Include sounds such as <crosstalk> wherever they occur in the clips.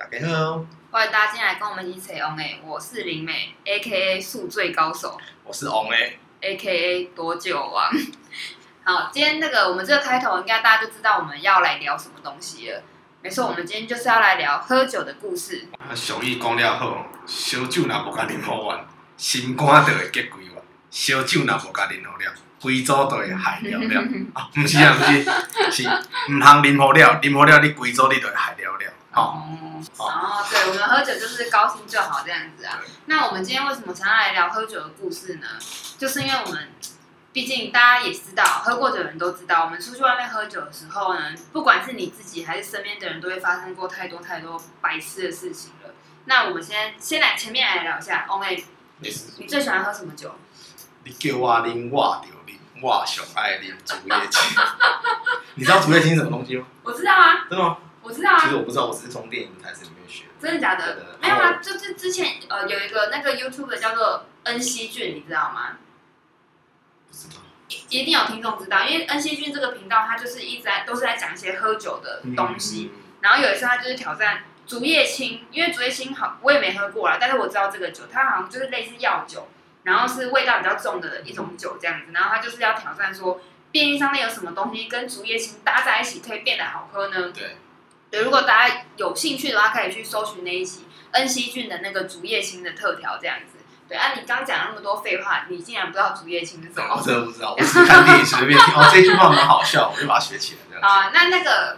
大家好，欢迎大家进来跟我们一起扯王诶，我是林美，A.K.A. 宿醉高手，我是王诶，A.K.A. 多久王。<laughs> 好，今天那个我们这个开头应该大家就知道我们要来聊什么东西了。没错，我们今天就是要来聊喝酒的故事。俗语讲了好，小酒若无甲啉好完，心肝就会结鬼完；烧酒若无甲啉好了，规组都会害了了。<laughs> 啊，不是啊，不是，是唔通啉好了，啉好了你规组你就会害了了。哦，哦，对，我们喝酒就是高兴就好这样子啊。那我们今天为什么想要来聊喝酒的故事呢？就是因为我们。毕竟大家也知道，喝过酒的人都知道，我们出去外面喝酒的时候呢，不管是你自己还是身边的人，都会发生过太多太多白痴的事情了。那我们先先来前面来聊一下，OK？你最喜欢喝什么酒？你叫我啉，<laughs> 我就啉，我上爱啉竹叶青。<laughs> 你知道竹叶青是什么东西吗？我知道啊。真的吗？我知道啊。其实我不知道，我只是从电影台词里面学的。真的假的？的没有啊，就是之前呃有一个那个 YouTube 叫做恩熙俊，你知道吗？一定有听众知道，因为恩熙俊这个频道，他就是一直在都是在讲一些喝酒的东西。嗯、然后有一次他就是挑战竹叶青，因为竹叶青好，我也没喝过啦，但是我知道这个酒，它好像就是类似药酒，然后是味道比较重的一种酒这样子。然后他就是要挑战说，便利商店有什么东西跟竹叶青搭在一起可以变得好喝呢？对，对，如果大家有兴趣的话，可以去搜寻那一集恩熙俊的那个竹叶青的特调这样子。对啊，你刚讲那么多废话，你竟然不知道竹叶青是什么？<laughs> 我真的不知道，我只看电影随便听。哦，这句话很好笑，我就把它学起来这样。<laughs> 啊，那那个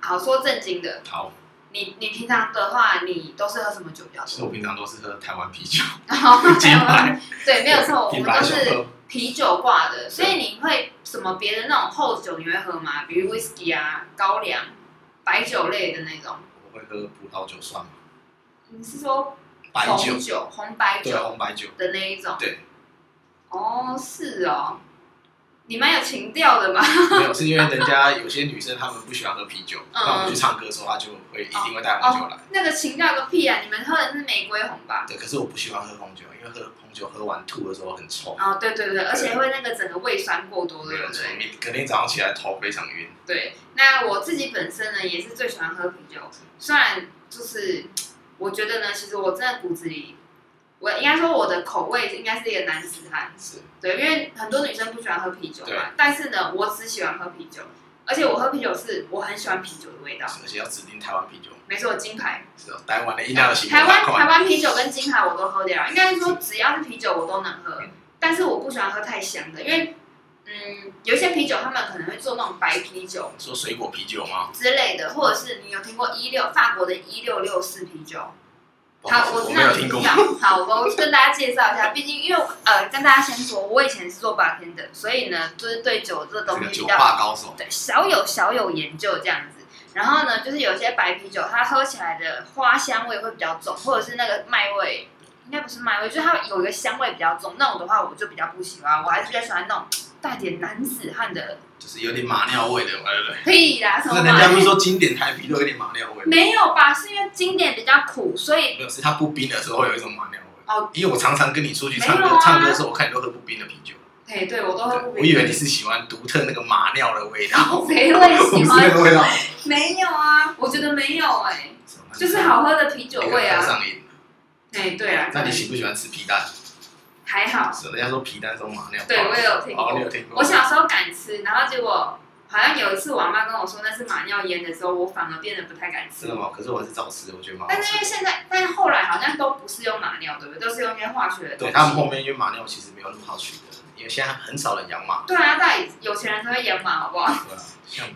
好说正经的。好。你你平常的话，你都是喝什么酒比较多？其实我平常都是喝台湾啤酒。<laughs> 金牌。对，没有错，我们都是啤酒挂的。所以你会什么别的那种厚酒你会喝吗？比如 whisky 啊、高粱、白酒类的那种。我会喝葡萄酒算吗？你是说？白酒，酒，红白酒，对，红白酒的那一种。对。哦，是哦，你蛮有情调的嘛。没有，是因为人家有些女生她们不喜欢喝啤酒，那、嗯、我们去唱歌的时候，她就会一定会带红酒来。那个情调个屁啊！你们喝的是玫瑰红吧？对，可是我不喜欢喝红酒，因为喝红酒喝完吐的时候很臭。哦，对对对，而且会那个整个胃酸过多的，对不对？你肯定早上起来头非常晕。对，那我自己本身呢，也是最喜欢喝啤酒，虽然就是。我觉得呢，其实我真的骨子里，我应该说我的口味应该是一个男子汉，是对，因为很多女生不喜欢喝啤酒嘛，但是呢，我只喜欢喝啤酒，而且我喝啤酒是我很喜欢啤酒的味道，而且要指定台湾啤酒，没错，金牌，是哦，台湾的饮料的台湾台湾啤酒跟金牌我都喝掉，应该是说只要是啤酒我都能喝，但是我不喜欢喝太香的，因为。嗯，有一些啤酒，他们可能会做那种白啤酒，说水果啤酒吗？之类的，或者是你有听过一六法国的一六六四啤酒？好，我没有听过。好，我跟大家介绍一下。毕竟，因为呃，跟大家先说，我以前是做 bartender 的，所以呢，就是对酒这个东西比较高手，对，小有小有研究这样子。然后呢，就是有些白啤酒，它喝起来的花香味会比较重，或者是那个麦味，应该不是麦味，就是它有一个香味比较重。那种的话，我就比较不喜欢，我还是比较喜欢那种。带点男子汉的，就是有点马尿味的，对不对？屁啦，什么？人家不是说经典台啤都有点马尿味？没有吧？是因为经典比较苦，所以没有。是它不冰的时候会有一种马尿味。哦，因为我常常跟你出去唱歌，啊、唱歌的时候我看你都喝不冰的啤酒。哎，对，我都喝不冰。我以为你是喜欢独特那个马尿的味道。<laughs> 谁会喜欢那个味道？没有啊，我觉得没有哎、欸，就是好喝的啤酒味啊。上瘾。哎，对啊。那你喜不喜欢吃皮蛋？还好，是人家说皮蛋松马尿，对我也有听过。哦，你有听过。我小时候敢吃，然后结果好像有一次我妈跟我说那是马尿腌的时候，我反而变得不太敢吃。真的吗？可是我还是照吃，我觉得。但是因为现在，但是后来好像都不是用马尿，对不对？都是用一些化学的。对，他们后面因为马尿其实没有那么好取的，因为现在很少人养马。对啊，大有钱人才会养马，好不好？对啊，像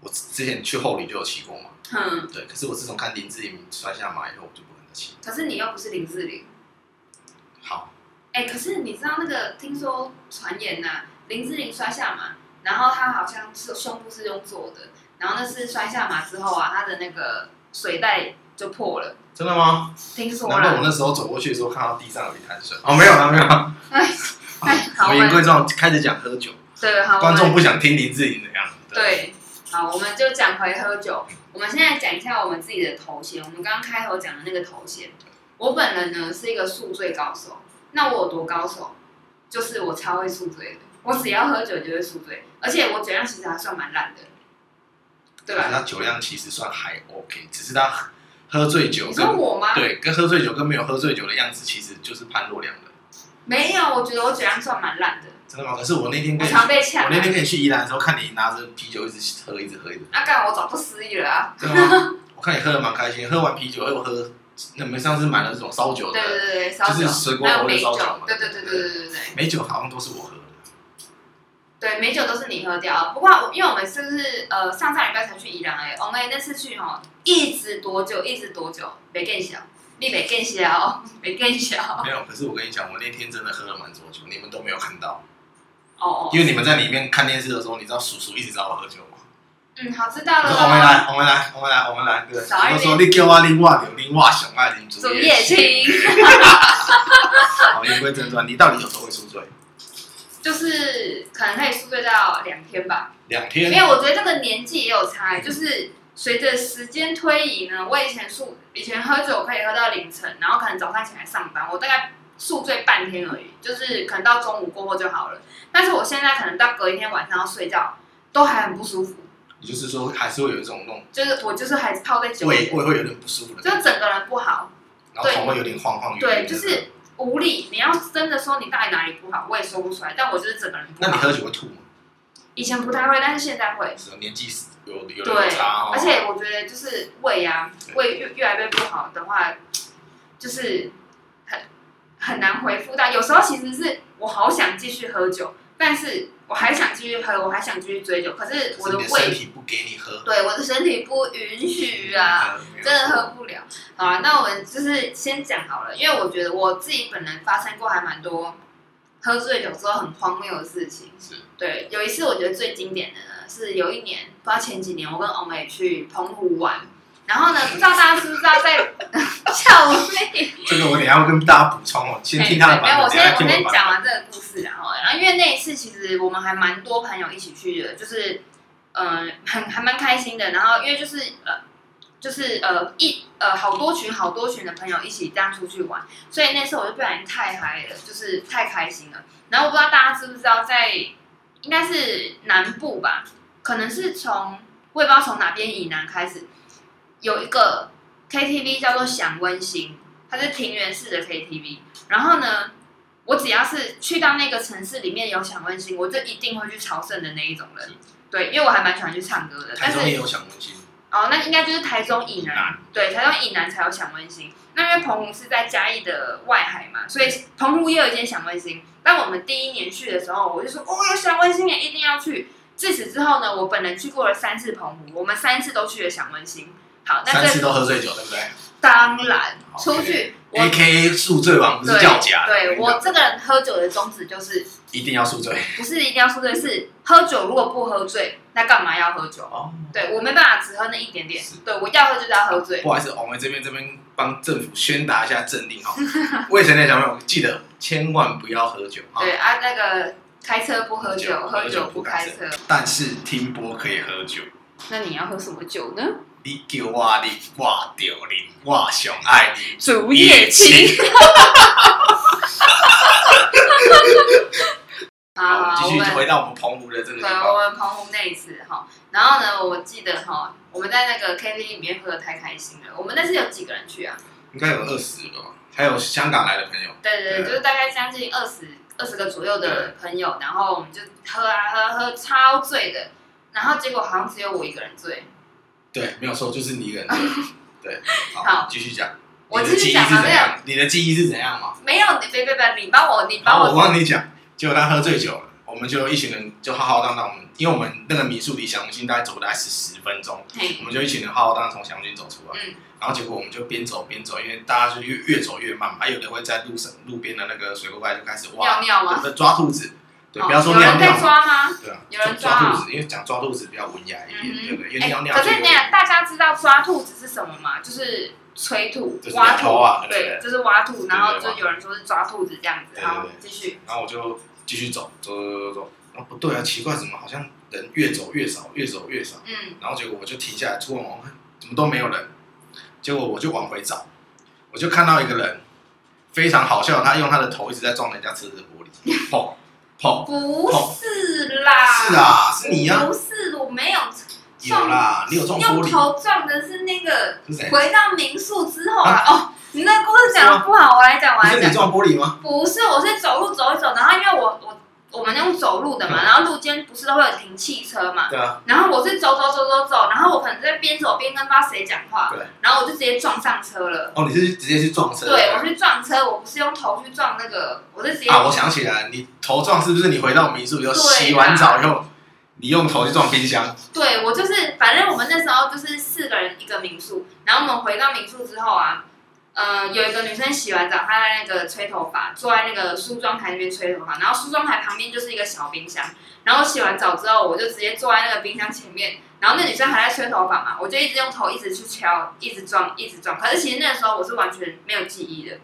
我之前去后里就有骑过马。嗯。对，可是我自从看林志玲摔下马以后，我就不跟他骑。可是你又不是林志玲。好。哎、欸，可是你知道那个？听说传言呐，林志玲摔下马，然后她好像是胸部是用做的，然后那是摔下马之后啊，她的那个水袋就破了。真的吗？听说。难怪我那时候走过去的时候看到地上有一滩水。哦，没有了，没有了。哎哎，<laughs> 好。我们言归正传，开始讲喝酒。对，好。观众不想听林志玲的样子。对，对。好，我们就讲回喝酒。我们现在讲一下我们自己的头衔。我们刚刚开头讲的那个头衔，我本人呢是一个宿醉高手。那我有多高手？就是我超会宿醉的，我只要喝酒就会宿醉，而且我酒量其实还算蛮烂的，对吧？他酒量其实算还 OK，只是他喝醉酒你跟说我吗？对跟喝醉酒跟没有喝醉酒的样子，其实就是判若两人。没有，我觉得我酒量算蛮烂的。真的吗？可是我那天我跟你常被呛。我那天跟你去宜兰的时候，看你拿着啤酒一直喝，一直喝，一直喝。那干、啊、我早不失忆了啊！真的吗？我看你喝的蛮开心，喝完啤酒又喝，那我们上次买了这种烧酒的，对对对，烧酒，就是水果口味烧酒嘛。对对对对对对对。美酒好像都是我喝的。对，美酒都是你喝掉。不过因为我们是不是呃上上礼拜才去宜兰哎，我们那次去哈，一直多久？一直多久？没更小，你没更小，没更小。没有，可是我跟你讲，我那天真的喝了蛮多酒，你们都没有看到。哦哦，因为你们在里面看电视的时候，你知道叔叔一直找我喝酒吗？嗯，好，知道了。我们来，我们来，我们来，我们来。我说你叫我另外，另外熊爱啉竹叶青。<laughs> 好，言归正传，你到底有时候会宿醉？就是可能可以宿醉到两天吧。两天？因为我觉得这个年纪也有差，就是随着时间推移呢，我以前宿以前喝酒可以喝到凌晨，然后可能早上起来上班，我大概。宿醉半天而已，就是可能到中午过后就好了。但是我现在可能到隔一天晚上要睡觉，都还很不舒服。也就是说，还是会有一种那种，就是我就是还是泡在酒里，胃胃会有点不舒服的，就整个人不好，然后头会有点晃晃。对，就是无力。你要真的说你到底哪里不好，我也说不出来。但我就是整个人不好。那你喝酒会吐吗？以前不太会，但是现在会。是年纪有有对差哦。而且我觉得就是胃啊，胃越越来越不好的话，就是。很难回复到，有时候其实是我好想继续喝酒，但是我还想继续喝，我还想继续追酒，可是我的胃，身体不给你喝，对，我的身体不允许啊，真的喝不了。好啊，那我们就是先讲好了，因为我觉得我自己本人发生过还蛮多喝醉酒之后很荒谬的事情。是，对，有一次我觉得最经典的呢，是有一年，不知道前几年，我跟欧美去澎湖玩。然后呢，不知道大家知不知道在 <laughs> 笑妹？<laughs> 这个我等一下会跟大家补充哦，先听他的版本。没有，我先我先讲完这个故事，然后，然后因为那一次其实我们还蛮多朋友一起去的，就是嗯、呃，很还蛮开心的。然后因为就是呃，就是呃一呃好多群好多群的朋友一起这样出去玩，所以那次我就不小心太嗨了，就是太开心了。然后我不知道大家知不知道，在应该是南部吧，可能是从我也不知道从哪边以南开始。有一个 KTV 叫做享温馨，它是庭园式的 KTV。然后呢，我只要是去到那个城市里面有享温馨，我就一定会去朝圣的那一种人。对，因为我还蛮喜欢去唱歌的。台中也有享温馨。哦，那应该就是台中以南。对，台中以南才有享温馨。那因为澎湖是在嘉义的外海嘛，所以澎湖也有一间享温馨。但我们第一年去的时候，我就说哦，有享温馨也一定要去。自此之后呢，我本人去过了三次澎湖，我们三次都去了享温馨。好，那三次都喝醉酒，对不对？当然，出去 A K A 宿醉王不是叫假的。对，我这个人喝酒的宗旨就是一定要宿醉，不是一定要宿醉，是喝酒如果不喝醉，那干嘛要喝酒？哦，对我没办法只喝那一点点，对我要喝就是要喝醉。不好意思，我们这边这边帮政府宣达一下政令哦，<laughs> 未成年小朋友记得千万不要喝酒。对啊，那个开车不喝酒，喝酒不开车，但是听播可以喝酒。那你要喝什么酒呢？你叫我你，我就啉，<laughs> 我上爱你竹叶青。好，继续回到我们澎湖的这个。对，我们澎湖那一次哈，然后呢，我记得哈，我们在那个 KTV 里面喝的太开心了。我们那次有几个人去啊？应该有二十个吧，还有香港来的朋友。对对对，就是大概将近二十二十个左右的朋友，然后我们就喝啊喝喝，超醉的，然后结果好像只有我一个人醉。对，没有错，就是你一个人。<laughs> 对，好，继续讲。我继续讲啊，你的记忆是怎样嘛？没有，你别别别，你帮我，你帮我。我帮你讲，结果他喝醉酒了，我们就一群人就浩浩荡荡，我们因为我们那个民宿离小红星大概走大概是十分钟，我们就一群人浩浩荡荡从小红星走出来，然后结果我们就边走边走，因为大家就越越走越慢，还有的会在路上路边的那个水沟盖就开始挖尿尿吗？抓兔子。对，不要说尿尿。有人被抓吗？对啊，有人抓兔子，因为讲抓兔子比较文雅一点，对不对？因为尿尿。可是那样，大家知道抓兔子是什么吗？就是催吐、挖兔啊，对，就是挖兔，然后就有人说是抓兔子这样子。好，继续。然后我就继续走，走走走走。然后不对啊，奇怪，怎么好像人越走越少，越走越少？嗯。然后结果我就停下来，突然往看，怎么都没有人。结果我就往回找，我就看到一个人，非常好笑，他用他的头一直在撞人家车子的玻璃，砰。不是啦，是啊，是你呀，不是，我没有，撞啦，你有撞玻璃？用头撞的是那个？回到民宿之后啊，哦，你那故事讲的不好，我来讲，我来讲。是你撞玻璃吗？不是，我是走路走一走，然后因为我我我们用走路的嘛，然后路肩不是都会有停汽车嘛，对啊。然后我是走走走走走，然后我可能在边走边跟不知道谁讲话，对。然后我就直接撞上车了。哦，你是直接去撞车？对，我去撞车，我不是用头去撞那个，我是直接。啊，我想起来，你头撞是不是你回到民宿以后洗完澡以后？你用头去撞冰箱？对，我就是，反正我们那时候就是四个人一个民宿，然后我们回到民宿之后啊，呃，有一个女生洗完澡，她在那个吹头发，坐在那个梳妆台那边吹头发，然后梳妆台旁边就是一个小冰箱，然后洗完澡之后，我就直接坐在那个冰箱前面，然后那女生还在吹头发嘛，我就一直用头一直去敲，一直撞，一直撞，可是其实那个时候我是完全没有记忆的，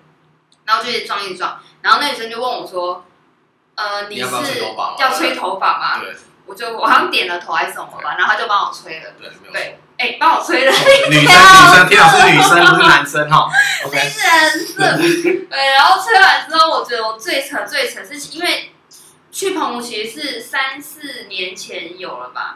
然后就一直撞，一直撞，然后那女生就问我说，呃，你是要吹头发吗？对。我就我好像点了头还是什么吧，然后她就帮我吹了。对，对，哎，帮我吹了。女生，女生，天啊，是女生，不是男生哈。OK。<laughs> 人设。对，然后吹完之后，我觉得我最扯最扯是因为去澎湖其实是三四年前有了吧？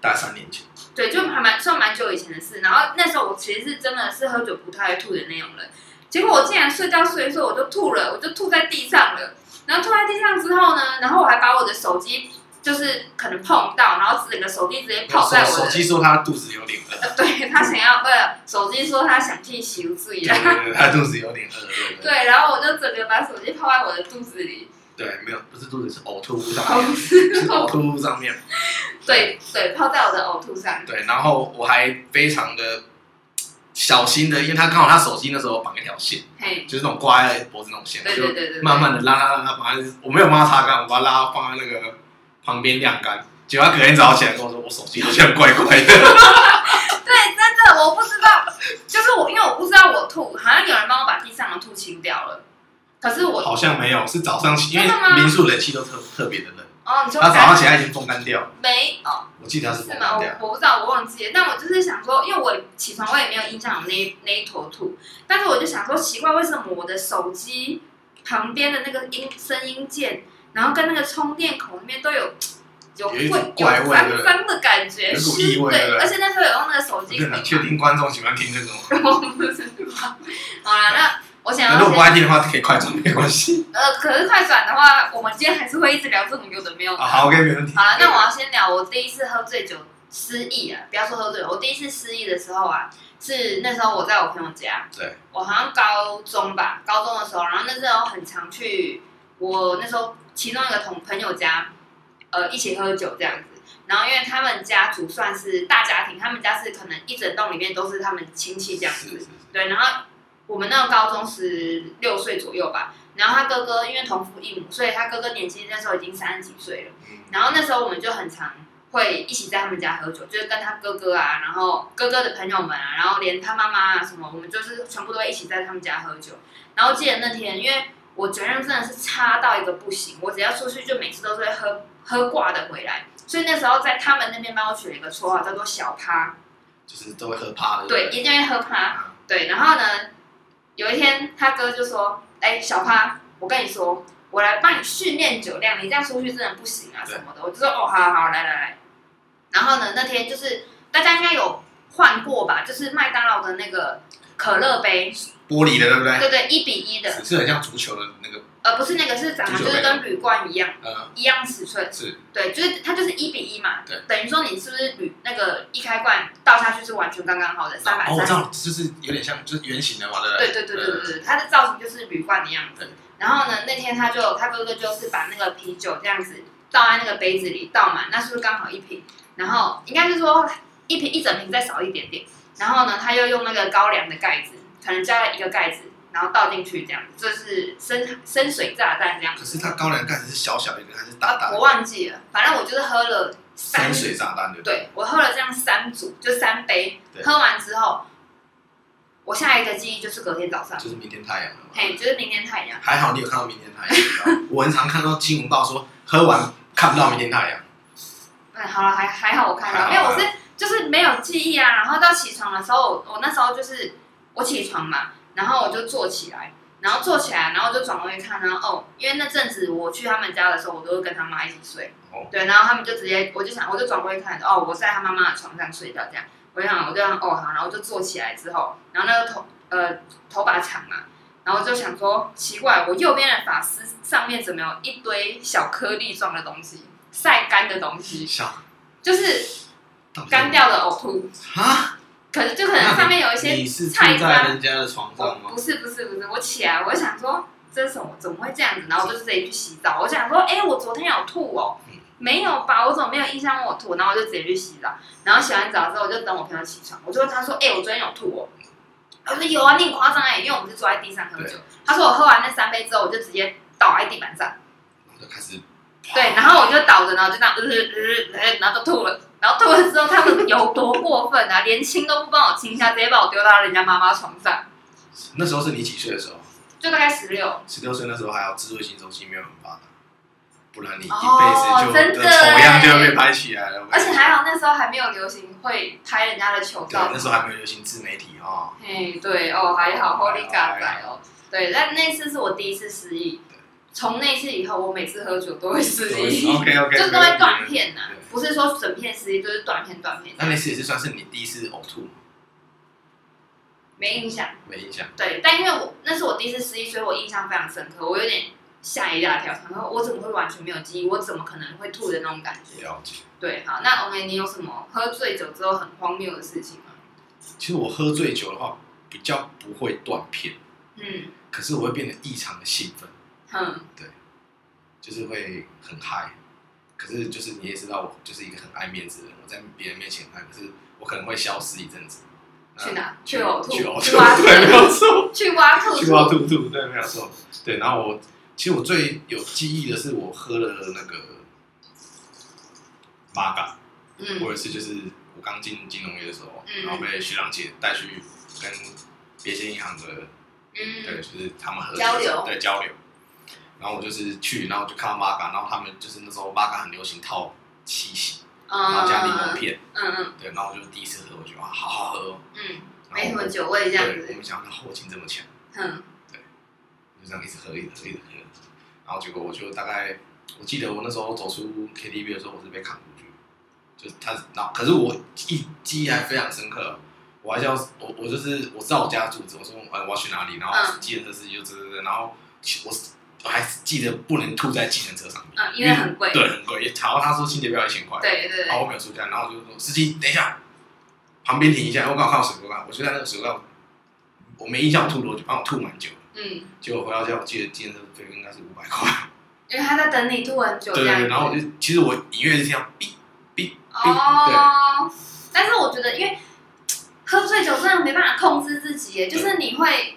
大概三年前。对，就还蛮算蛮久以前的事。然后那时候我其实是真的是喝酒不太会吐的那种人，结果我竟然睡觉睡一睡我就吐了，我就吐在地上了。然后吐在地上之后呢，然后我还把我的手机。就是可能碰到，然后整个手机直接泡在我的手。手机说他肚子有点饿。呃，<laughs> 对他想要，不是手机说他想去洗漱一下。对对对，他肚子有点饿，对对。对，然后我就整个把手机泡在我的肚子里。对，没有，不是肚子，是呕吐物上面。是呕吐物上面。<laughs> 对对，泡在我的呕吐上。对，然后我还非常的小心的，因为他刚好他手机那时候绑一条线，嘿，就是那种挂在脖子那种线，对对对对，慢慢的拉拉拉拉，把它，我没有帮他擦干，我把它拉放在那个。旁边晾干，结果他隔天早上起来跟我说，我手机好像怪怪的。<laughs> 对，真的我不知道，就是我因为我不知道我吐，好像有人帮我把地上的吐清掉了，可是我好像没有，是早上起，因为民宿冷气都特特别的冷。哦，你说他早上起来已经风干掉了。没哦，我记得他是是吗？我我不知道，我忘记了。但我就是想说，因为我起床我也没有印象有那那一坨吐，但是我就想说奇怪，为什么我的手机旁边的那个音声音键？然后跟那个充电口里面都有 <tsk> 有会有脏脏的感觉，有股异味，对，而且那时候有用那个手机。你确定观众喜欢听这种？<laughs> 我不知道。好了，那我想要。如果不爱听的话，可以快转，没关系。呃，可是快转的话，我们今天还是会一直聊这种有的没有的。好，OK，没问题。好了，那我要先聊我第一次喝醉酒失忆啊！不要说喝醉，我第一次失忆的时候啊，是那时候我在我朋友家。对。我好像高中吧，高中的时候，然后那时候很常去，我那时候。其中一个同朋友家，呃，一起喝酒这样子。然后因为他们家族算是大家庭，他们家是可能一整栋里面都是他们亲戚这样子。是是是对，然后我们那个高中十六岁左右吧。然后他哥哥因为同父异母，所以他哥哥年轻那时候已经三十几岁了。然后那时候我们就很常会一起在他们家喝酒，就是跟他哥哥啊，然后哥哥的朋友们啊，然后连他妈妈啊什么，我们就是全部都会一起在他们家喝酒。然后记得那天，因为。我酒量真的是差到一个不行，我只要出去就每次都是会喝喝挂的回来，所以那时候在他们那边帮我取了一个绰号叫做小趴，就是都会喝趴的。对，一定会喝趴。对，然后呢，有一天他哥就说：“哎，小趴，我跟你说，我来帮你训练酒量，你这样出去真的不行啊什么的。”我就说：“哦，好好好，来来来。”然后呢，那天就是大家应该有换过吧，就是麦当劳的那个可乐杯。玻璃的对不对？对对，一比一的，是很像足球的那个。呃，不是那个，是长得就是跟铝罐一样，嗯，一样尺寸。是。对，就是它就是一比一嘛。对。等于说你是不是铝那个一开罐倒下去是完全刚刚好的三百三。哦，我知道，就是有点像就是圆形的嘛，对对对对对对，它的造型就是铝罐的样子。然后呢，那天他就他哥哥就是把那个啤酒这样子倒在那个杯子里倒满，那是不是刚好一瓶？然后应该是说一瓶一整瓶再少一点点。然后呢，他又用那个高粱的盖子，可能加了一个盖子。然后倒进去这样，这是深深水炸弹这样。可是它高粱盖子是小小一个还是大大的？我忘记了，反正我就是喝了三。深水炸弹对不对？对，我喝了这样三组，就三杯。喝完之后，我下一个记忆就是隔天早上。就是明天太阳了。嘿，就是明天太阳。还好你有看到明天太阳。我很常看到新闻报说喝完看不到明天太阳。嗯，好了，还还好我看到，因为我是就是没有记忆啊。然后到起床的时候，我那时候就是我起床嘛。然后我就坐起来，然后坐起来，然后就转过去看，然后哦，因为那阵子我去他们家的时候，我都会跟他妈一起睡。哦。对，然后他们就直接，我就想，我就转过去看，哦，我在他妈妈的床上睡觉，这样。我就想，我就想，哦好，然后就坐起来之后，然后那个头呃头发长嘛，然后就想说奇怪，我右边的发丝上面怎么有一堆小颗粒状的东西，晒干的东西，小就是干掉的呕吐啊。可是就可能上面有一些菜在人家的床上吗？不是不是不是，我起来我就想说这是什么？怎么会这样子？然后我就直接去洗澡。我想说，哎、欸，我昨天有吐哦，没有吧？我怎么没有印象我吐？然后我就直接去洗澡。然后洗完澡之后，我就等我朋友起床，我就问他说，哎、欸，我昨天有吐哦。我说有啊，你很夸张哎，因为我们是坐在地上喝酒。他说我喝完那三杯之后，我就直接倒在地板上，然后就开始。对，然后我就倒着，然后就这样，呃呃呃，然后就吐了。然后吐了之后，他们有多过分啊？连亲都不帮我亲一下，直接把我丢到人家妈妈床上。那时候是你几岁的时候？就大概十六。十六岁那时候还有智慧型手机没有很发达，不然你一辈子就丑样就要被拍起来了。而且还好那时候还没有流行会拍人家的球照。那时候还没有流行自媒体哦。嘿，对哦，还好，Holy God 仔哦。对，但那次是我第一次失忆。从那次以后，我每次喝酒都会失忆，OK OK，就都会 <laughs> 断片呐，不是说整片失忆，就是断片断片。那那次也是算是你第一次呕吐？没印象，没印象。对，但因为我那是我第一次失忆，所以我印象非常深刻，我有点吓一大跳，然后我怎么会完全没有记忆？我怎么可能会吐的那种感觉？了解。对，好，那 OK，你有什么喝醉酒之后很荒谬的事情吗？其实我喝醉酒的话，比较不会断片，嗯，可是我会变得异常的兴奋。嗯，对，就是会很嗨，可是就是你也知道，我就是一个很爱面子的人，我在别人面前嗨，可是我可能会消失一阵子。去哪？去呕吐？去呕吐？对，没有错。去挖吐？去挖吐吐？对，没有错。对，然后我其实我最有记忆的是我喝了那个玛嘎，嗯，或者是就是我刚进金融业的时候，然后被学长姐带去跟别些银行的，嗯，对，就是他们喝交流，对交流。然后我就是去，然后就看到玛嘎，然后他们就是那时候玛嘎很流行套七喜，然后加柠檬片，嗯嗯，对，然后我就第一次喝，我觉得哇，好好喝哦，嗯，没什么酒味这样子。我们想那后劲这么强，嗯，对，就这样一直喝，一直喝，一直喝，然后结果我就大概，我记得我那时候走出 KTV 的时候，我是被扛出去，就是他，然后可是我记记忆还非常深刻，我还叫我我就是我知道我家的住址，我说我要去哪里，然后记得的司机就这这这，然后我。我还记得不能吐在计程车上面，嗯，因为很贵，对，很贵。然后他说清洁费要一千块，对对对。然后我没有出价，然后就说司机等一下，旁边停一下，我刚好看到水沟盖，我就在那个水沟盖，我没印象吐多久，帮我吐蛮久。嗯。结果回到家，我记得计程车费应该是五百块。因为他在等你吐很久。对对对。然后我就其实我隐约是这样，哔哔哦。但是我觉得，因为喝醉酒真的没办法控制自己，就是你会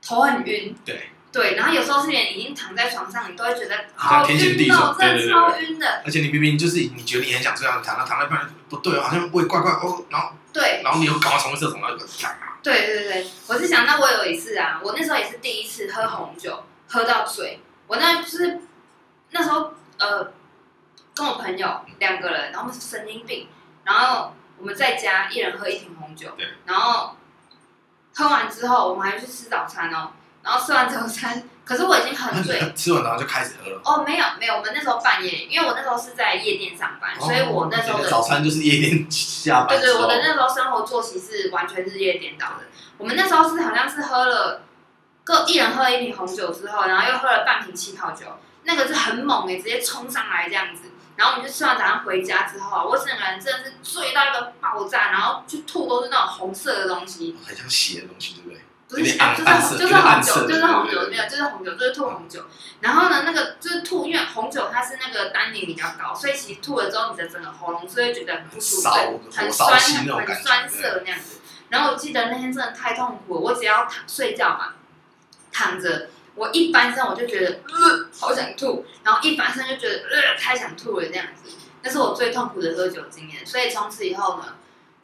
头很晕。对。对，然后有时候是连已经躺在床上，你都会觉得好晕哦，真的超晕的。而且你明明就是你觉得你很想这样躺，躺在半不对，好像胃怪怪哦，然后对，然后你又赶快冲厕所，然后就对对对，我是想到我有一次啊，我那时候也是第一次喝红酒，喝到醉。我那就是那时候呃，跟我朋友两个人，然后是神经病，然后我们在家一人喝一瓶红酒，对，然后喝完之后，我们还去吃早餐哦。然后吃完早餐，可是我已经很醉。<laughs> 吃完然后就开始喝了。哦，没有没有，我们那时候半夜，因为我那时候是在夜店上班，所以我那时候的早餐就是夜店下班。对对，我的那时候生活作息是完全日夜颠倒的。我们那时候是好像是喝了各一人喝了一瓶红酒之后，然后又喝了半瓶气泡酒，那个是很猛诶，直接冲上来这样子。然后我们就吃完早上回家之后啊，我整个人真的是醉到一个爆炸，然后就吐都是那种红色的东西，很像血的东西，对不对？不是就是就是红酒，就是红酒，没有就是红酒，就是吐红酒。然后呢，那个就是吐，因为红酒它是那个单宁比较高，所以其实吐了之后，你的整个喉咙是会觉得很不舒服，很酸，很很酸涩那样子。然后我记得那天真的太痛苦了，我只要躺睡觉嘛，躺着，我一翻身我就觉得呃好想吐，然后一翻身就觉得呃太想吐了那样子。那是我最痛苦的喝酒经验，所以从此以后呢。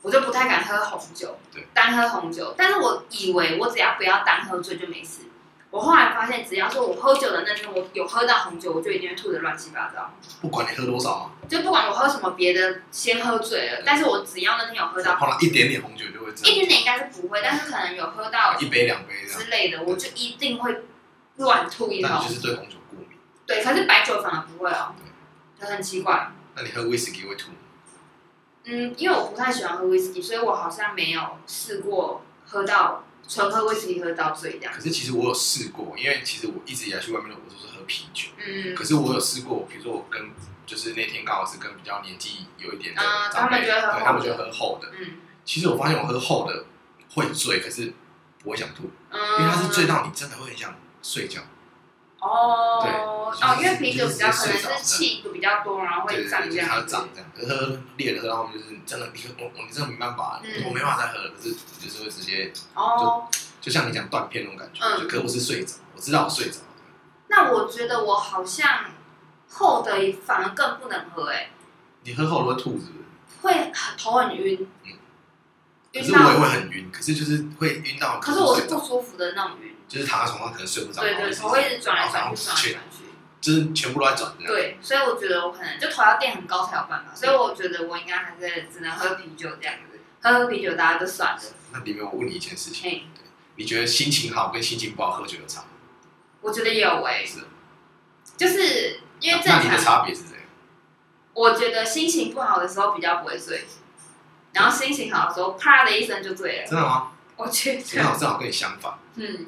我就不太敢喝红酒，对，单喝红酒。但是我以为我只要不要单喝醉就没事。我后来发现，只要说我喝酒的那天我有喝到红酒，我就一定会吐的乱七八糟。不管你喝多少吗？就不管我喝什么别的，先喝醉了。但是我只要那天有喝到，喝了一点点红酒就会。一点点应该是不会，但是可能有喝到一杯两杯之类的，我就一定会乱吐一那通。就是对红酒过敏。对，可是白酒反而不会哦，就很奇怪。那你喝威士忌会吐吗？嗯，因为我不太喜欢喝威士忌，所以我好像没有试过喝到纯喝威士忌喝到醉这样。可是其实我有试过，因为其实我一直以来去外面的我都是喝啤酒。嗯，可是我有试过，比如说我跟就是那天刚好是跟比较年纪有一点的啊长辈，他们觉得他们觉得喝厚的。嗯其实我发现我喝厚的会醉，可是不会想吐，嗯，因为它是醉到你真的会很想睡觉。哦对哦，因为啤酒比较可能就是是气比较多，然后会胀这样子。会长这样。可是喝烈的喝到后面就是真的，你我我你真的没办法，嗯我没办法再喝了。可是就是会直接，哦，就像你讲断片那种感觉。嗯就可是我是睡着，我知道我睡着了。那我觉得我好像厚的反而更不能喝，哎，你喝厚了会吐是不是？会很头很晕，嗯可是我也。会很晕，可是就是会晕到。可是我是不舒服的那种晕，就是躺在床上可能睡不着，对对，头会一直转来转去，转来转去。就是全部都在转这样。对，所以我觉得我可能就头要垫很高才有办法，所以我觉得我应该还是只能喝啤酒这样子，喝喝啤酒大家就算了。那里面我问你一件事情，嘿，你觉得心情好跟心情不好喝酒有差吗？我觉得有哎、是。就是因为正那你的常，差别是怎样？我觉得心情不好的时候比较不会醉，然后心情好的时候啪的一声就醉了。真的吗？我觉那我得，正好跟你相反，嗯，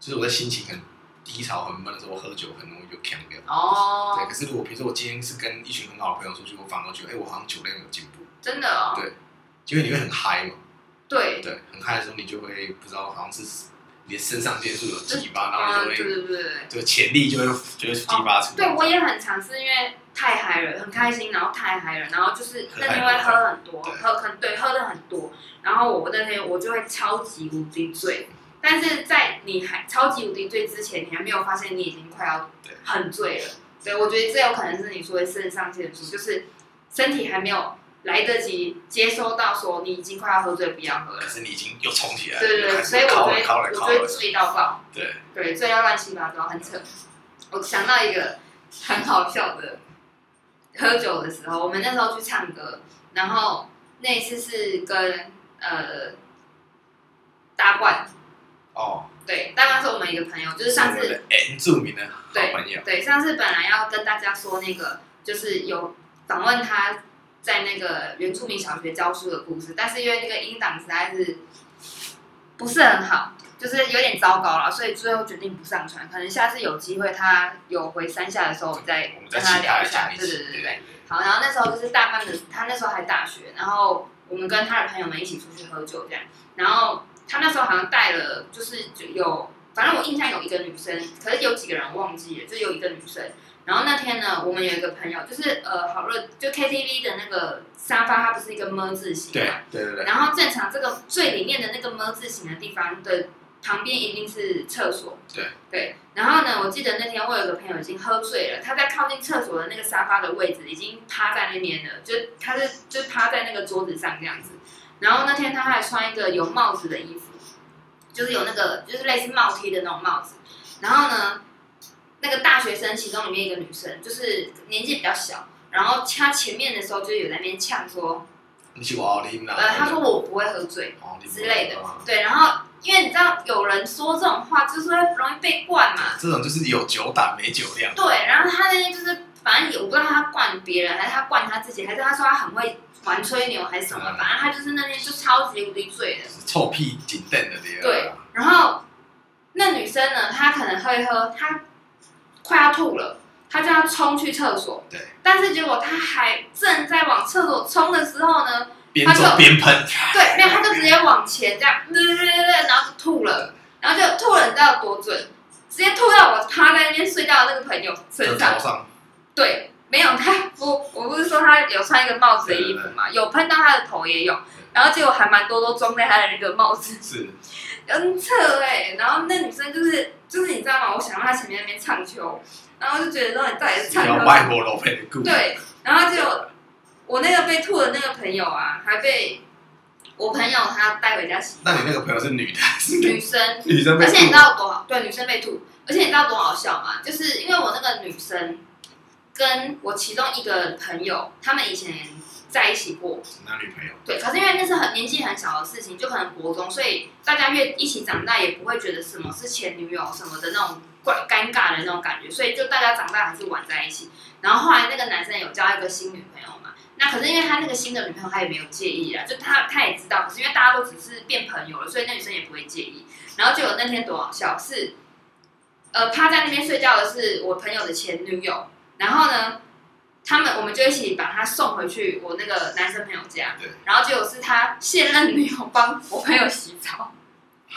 就是我在心情很低潮、很闷的时候，我喝酒很容易就呛掉。哦对，哦可，是如果比如说我今天是跟一群很好的朋友出去，我反而觉得，哎、我好像酒量有进步，真的哦，对因为你会很嗨嘛。对，对，很嗨的时候，你就会不知道，好像是你的肾上腺素有激发，然嗯，后就会对对对。就潜力就会就会激发出来。对，我也很常是因为太嗨了，很开心，然后太嗨了，然后就是那天会喝很多，喝很对，喝的很多，然后我那天我就会超级无敌醉，但是在你还超级无敌醉之前，你还没有发现你已经快要很醉了，所以我觉得这有可能是你说的肾上腺素，就是身体还没有来得及接收到说你已经快要喝醉，不要喝了。可。是你已经又冲起来了，对。对对，所以我觉得我觉得，醉到爆。对，对，醉到乱七八糟，很扯。我想到一个很好笑的，喝酒的时候，我们那时候去唱歌，然后那一次是跟呃大冠，哦，对，大概是我们一个朋友，就是上次原住民的好朋友，对上次本来要跟大家说那个，就是有访问他在那个原住民小学教书的故事，但是因为那个音档实在是不是很好，就是有点糟糕了，所以最后决定不上传。可能下次有机会他有回山下的时候，我们再跟他聊一下。对对对对。对好，然后那时候就是大半的，他那时候还大学，然后我们跟他的朋友们一起出去喝酒这样，然后他那时候好像带了，就是就有，反正我印象有一个女生，可是有几个人忘记了，就有一个女生。然后那天呢，我们有一个朋友，就是呃，好热，就 KTV 的那个沙发，它不是一个么字形嘛，对对对对，然后正常这个最里面的那个么字形的地方的旁边一定是厕所。对对。然后呢，我记得那天我有个朋友已经喝醉了，他在靠近厕所的那个沙发的位置已经趴在那边了，就他是就趴在那个桌子上这样子。然后那天他还穿一个有帽子的衣服，就是有那个就是类似帽 T 的那种帽子。然后呢，那个大学生其中里面一个女生，就是年纪比较小，然后她前面的时候就有在那边呛说，你是我林啦，呃，她说我不会喝醉。哦之类的哦对，然后因为你知道有人说这种话，就是会容易被灌嘛。这种就是有酒胆没酒量，对，然后他那天就是，反正也我不知道他惯别人，还是他惯他自己，还是他说他很会玩吹牛，还是什么，嗯反正他就是那天就超级无敌醉的。臭屁紧瞪的对对，然后那女生呢，她可能喝一喝，她快要吐了，她就要冲去厕所。对。但是结果她还正在往厕所冲的时候呢，边走边喷，对，没有，她就直接往前这样，然后就吐了，然后就吐了，你知道有多准？直接吐到我趴在那边睡觉的那个朋友身上。上，对，没有他，我我不是说他有穿一个帽子的衣服嘛，有喷到他的头也有，然后结果还蛮多都装在他的那个帽子，是很扯哎、然后那女生就是就是你知道吗？我想到他前面那边唱秋，然后就觉得说你到底是唱外国老配的对，然后就我那个被吐的那个朋友啊，还被我朋友他带回家洗。那你那个朋友是女的是女生，女生被而且你知？道多好？对，女生被吐，而且你知道多好笑吗？就是因为我那个女生跟我其中一个朋友，他们以前在一起过男女朋友。对，可是因为那是很年纪很小的事情，就可能国中，所以大家越一起长大，也不会觉得什么是前女友什么的那种怪尴尬的那种感觉，所以就大家长大还是玩在一起。然后后来那个男生有交一个新女朋友嘛，那可是因为他那个新的女朋友他也没有介意啊，就他他也知道，可是因为大家都只是变朋友了，所以那女生也不会介意。然后就有那天多好笑是，呃，趴在那边睡觉的是我朋友的前女友，然后呢，他们我们就一起把他送回去我那个男生朋友家，对，然后结果是他现任女友帮我朋友洗澡，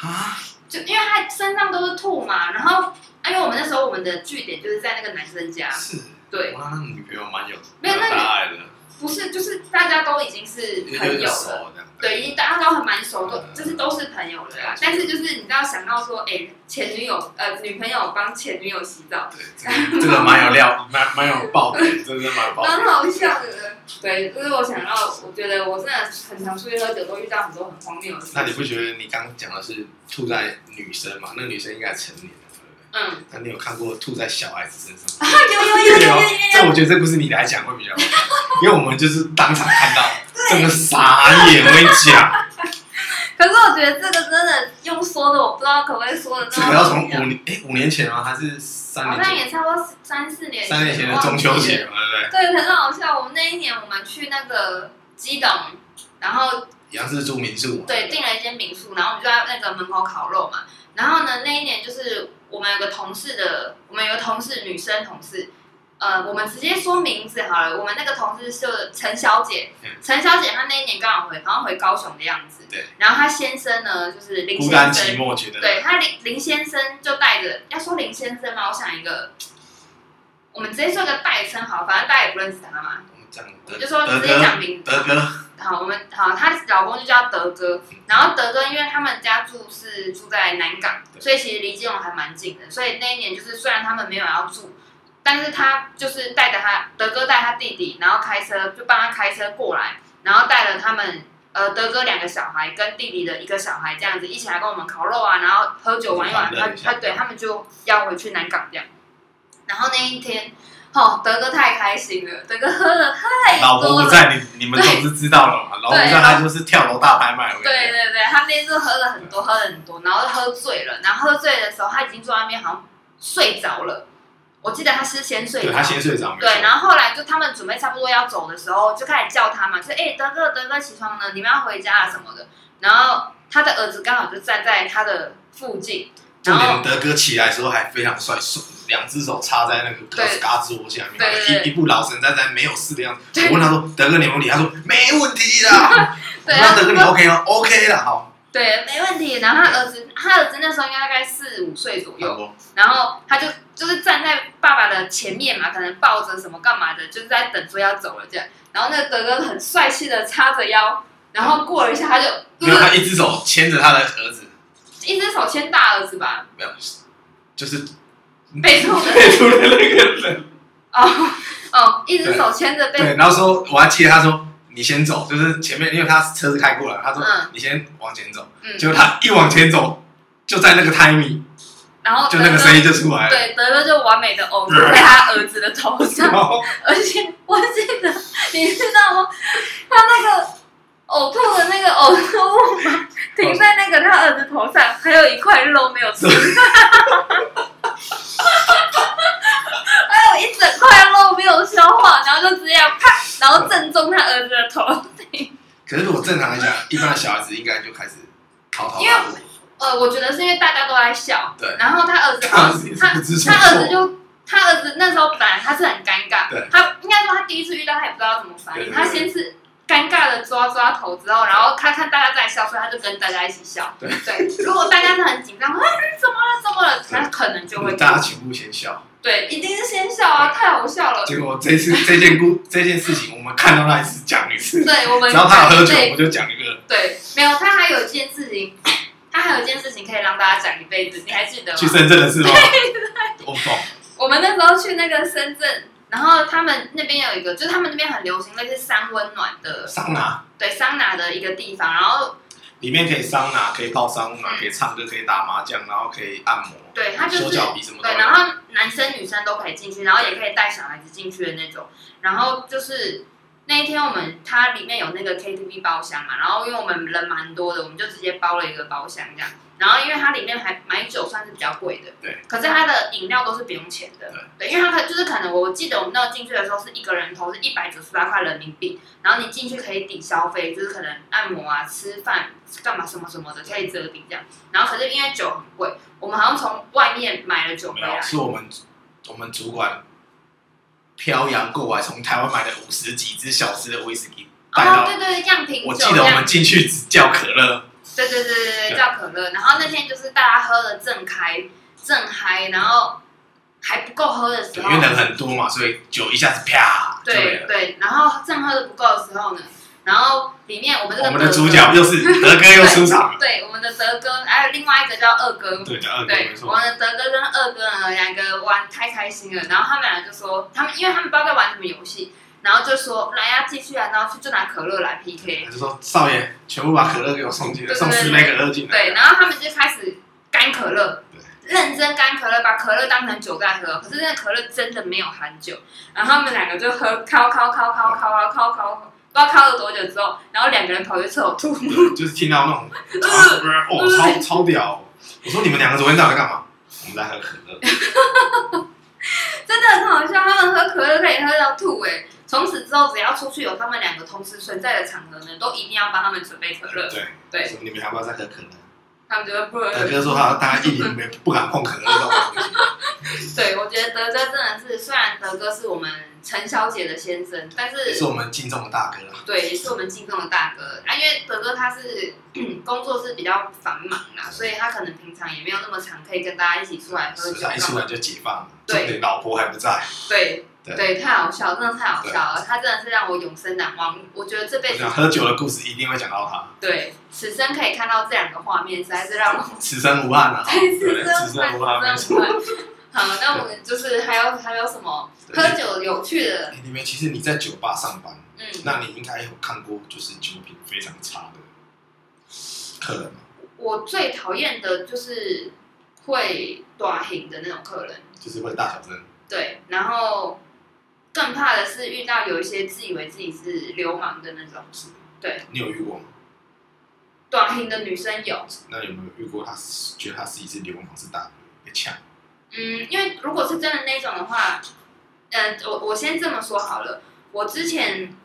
啊，就因为他身上都是吐嘛，然后因为我们那时候我们的据点就是在那个男生家，是，对，哇，那女朋友蛮有没有那个大爱的，不是，就是大家都已经是朋友了。对，已经大家都很蛮熟，都就是都是朋友了啦。但是就是你知道想到说，哎，前女友呃女朋友帮前女友洗澡，对，这个蛮有料，<laughs> 蛮蛮有爆点，真的蛮爆点。蛮好笑的，对，就是我想到，我觉得我真的很常出去喝酒，都遇到很多很荒谬的事。那你不觉得你刚刚讲的是吐在女生嘛？那女生应该成年？嗯。那你有看过吐在小孩子身上？啊，有有有有有有。<laughs> 这我觉得这故事你来讲会比较好，<laughs> 因为我们就是当场看到，真的傻眼，我跟你讲。<laughs> 可是我觉得这个真的用说的，我不知道可不可以说的。这个要从五年哎五年前吗？还是三年前？好像也差不多三四年。三年前的中秋节嘛，对不对？对，很好笑。我们那一年我们去那个基隆，然后一样是住民宿。对，订了一间民宿，然后我们就在那个门口烤肉嘛。然后呢，那一年就是我们有个同事的，我们有个同事女生同事。呃，我们直接说名字好了。我们那个同事是陈小姐，陈、嗯、小姐她那一年刚好回，好像回高雄的样子。对。然后她先生呢，就是林先生。孤单寂寞觉得。对，他林林先生就带着，要说林先生嘛，我想一个，我们直接说个代称好，反正大家也不认识他嘛。我们讲德，就说直接讲名字。德哥。好，我们好，她老公就叫德哥。然后德哥因为他们家住是住在南港，所以其实离基隆还蛮近的。所以那一年就是虽然他们没有要住。但是他就是带着他德哥带他弟弟，然后开车就帮他开车过来，然后带了他们呃德哥两个小孩跟弟弟的一个小孩这样子一起来跟我们烤肉啊，然后喝酒玩一玩，他他对他们就要回去南港这样。然后那一天，哦德哥太开心了，德哥喝了太多了。老婆不在，你你们总是知道了嘛？<laughs> 老婆在，他就是跳楼大拍卖。对对对，他那天就喝了很多，喝了很多，然后喝醉了，然后喝醉的时候他已经坐在那边好像睡着了。我记得他是先睡着，对，他先睡着。对，然后后来就他们准备差不多要走的时候，就开始叫他嘛，说：“哎，德哥，德哥，起床了，你们要回家了什么的。”然后他的儿子刚好就站在他的附近。重点，德哥起来的时候还非常帅，手两只手插在那个嘎吱窝下面，一一副老神在在没有事的样子。我问他说：“德哥，你有理？”他说：“没问题啦。<laughs> ”对啊，德哥，你 OK 吗？OK 了，好。对，没问题。然后他儿子，他儿子那时候应该大概四五岁左右，然后他就就是站在爸爸的前面嘛，可能抱着什么干嘛的，就是在等说要走了这样。然后那个哥哥很帅气的叉着腰，然后过了一下他就，没有，他一只手牵着他的儿子，一只手牵大儿子吧？没有，就是 <laughs> 背 <laughs> 出背出的那个人。哦哦，一只手牵着背。对，然后说我还记得他说。你先走，就是前面，因为他车子开过来，他说你先往前走，结果他一往前走，就在那个 timing，然后就那个声音就出来了，对，德哥就完美的呕吐在他儿子的头上，而且我记得你知道吗？他那个呕吐的那个呕吐物嘛，停在那个他儿子头上，还有一块肉没有吃，<laughs> 还有一整块肉没有消化，然后就直接啪。然后正中他儿子的头顶。可是如果正常来讲，一般的小孩子应该就开始逃逃。因为呃，我觉得是因为大家都在笑。对。然后他儿子，他他他儿子就他儿子那时候本来他是很尴尬，对。他应该说他第一次遇到，他也不知道怎么反应。他先是尴尬的抓抓头之后，然后他看大家在笑，所以他就跟大家一起笑。对对。如果大家是很紧张，啊，怎么了？怎么了？他可能就会。大家全部先笑。对，一定是先笑啊！太好笑了。结果这次 <laughs> 这件故这件事情，我们看到那一次讲一次。对，我们只要他有喝酒，我就讲一个。对，没有他还有一件事情，他还有一件事情可以让大家讲一辈子，你还记得吗？去深圳的是吗？我懂。我们那时候去那个深圳，然后他们那边有一个，就是他们那边很流行那些三温暖的桑拿，对，桑拿的一个地方，然后。里面可以桑拿，可以泡桑拿，可以唱歌，可以打麻将，然后可以按摩。对，它就是手脚皮什么的。对，然后男生女生都可以进去，然后也可以带小孩子进去的那种。然后就是那一天我们它里面有那个 KTV 包厢嘛，然后因为我们人蛮多的，我们就直接包了一个包厢这样。然后因为它里面还买酒算是比较贵的，对。可是它的饮料都是不用钱的，对。对，因为它可就是可能我记得我们那个进去的时候是一个人头是一百九十八块人民币，然后你进去可以抵消费，就是可能按摩啊、吃饭、干嘛什么什么的可以折抵这样。然后可是因为酒很贵，我们好像从外面买了酒回来。是我们我们主管漂洋过海从台湾买了五十几只小只的威士忌带到，哦，对对对，样品酒。我记得我们进去只叫可乐。对对对对对，叫可乐。然后那天就是大家喝的正开正嗨，然后还不够喝的时候，因为人很多嘛，所以酒一下子啪对。对对，然后正喝的不够的时候呢，然后里面我们这个我们的主角又是 <laughs> 德哥又出场了。对，我们的德哥还有另外一个叫二哥。对，叫二哥。对，我们的德哥跟二哥呢两个玩太开心了，然后他们俩就说他们因为他们不知道在玩什么游戏。然后就说来呀，继续啊，然后就拿可乐来 PK。他就说少爷，全部把可乐给我送进来，送十杯可乐进来。对，然后他们就开始干可乐，认真干可乐，把可乐当成酒在喝。可是那可乐真的没有含酒，然后他们两个就喝，敲敲敲敲敲啊，敲敲，不知道靠了多久之后，然后两个人跑去厕所 <laughs> 吐。就是听到那种，<laughs> 哦，超超屌！我说你们两个昨天到底在干嘛？我们在喝可乐。<laughs> 真的很好笑，他们喝可乐可以喝到吐哎。从此之后，只要出去有他们两个同时存在的场合呢，都一定要帮他们准备可乐。对对，你们要不要再喝可乐？他们觉得不能。德哥说他大家一年没不敢碰可乐这种东西。<laughs> 对，我觉得德哥真的是，虽然德哥是我们陈小姐的先生，但是也是我们敬重的大哥了。对，也是我们敬重的大哥啊，因为德哥他是 <clears throat> 工作是比较繁忙啦，所以他可能平常也没有那么常可以跟大家一起出来喝酒。一出来就解放了，对，老婆还不在。对。对，对，太好笑，真的太好笑了。他真的是让我永生难忘。我觉得这辈子喝酒的故事一定会讲到他。对，此生可以看到这两个画面，实在是让我此生无憾啊！<laughs> 对，此生无憾。<laughs> 好，那我们就是还有还有什么喝酒有趣的？里面其实你在酒吧上班，嗯，那你应该有看过就是酒品非常差的客人吗？我最讨厌的就是会短行的那种客人，就是会大小声。对，然后。更怕的是遇到有一些自以为自己是流氓的那种，是，对。你有遇过吗？短型的女生有。那有没有遇过她觉得她自己是流氓是大被抢？嗯，因为如果是真的那种的话，嗯、呃，我我先这么说好了。我之前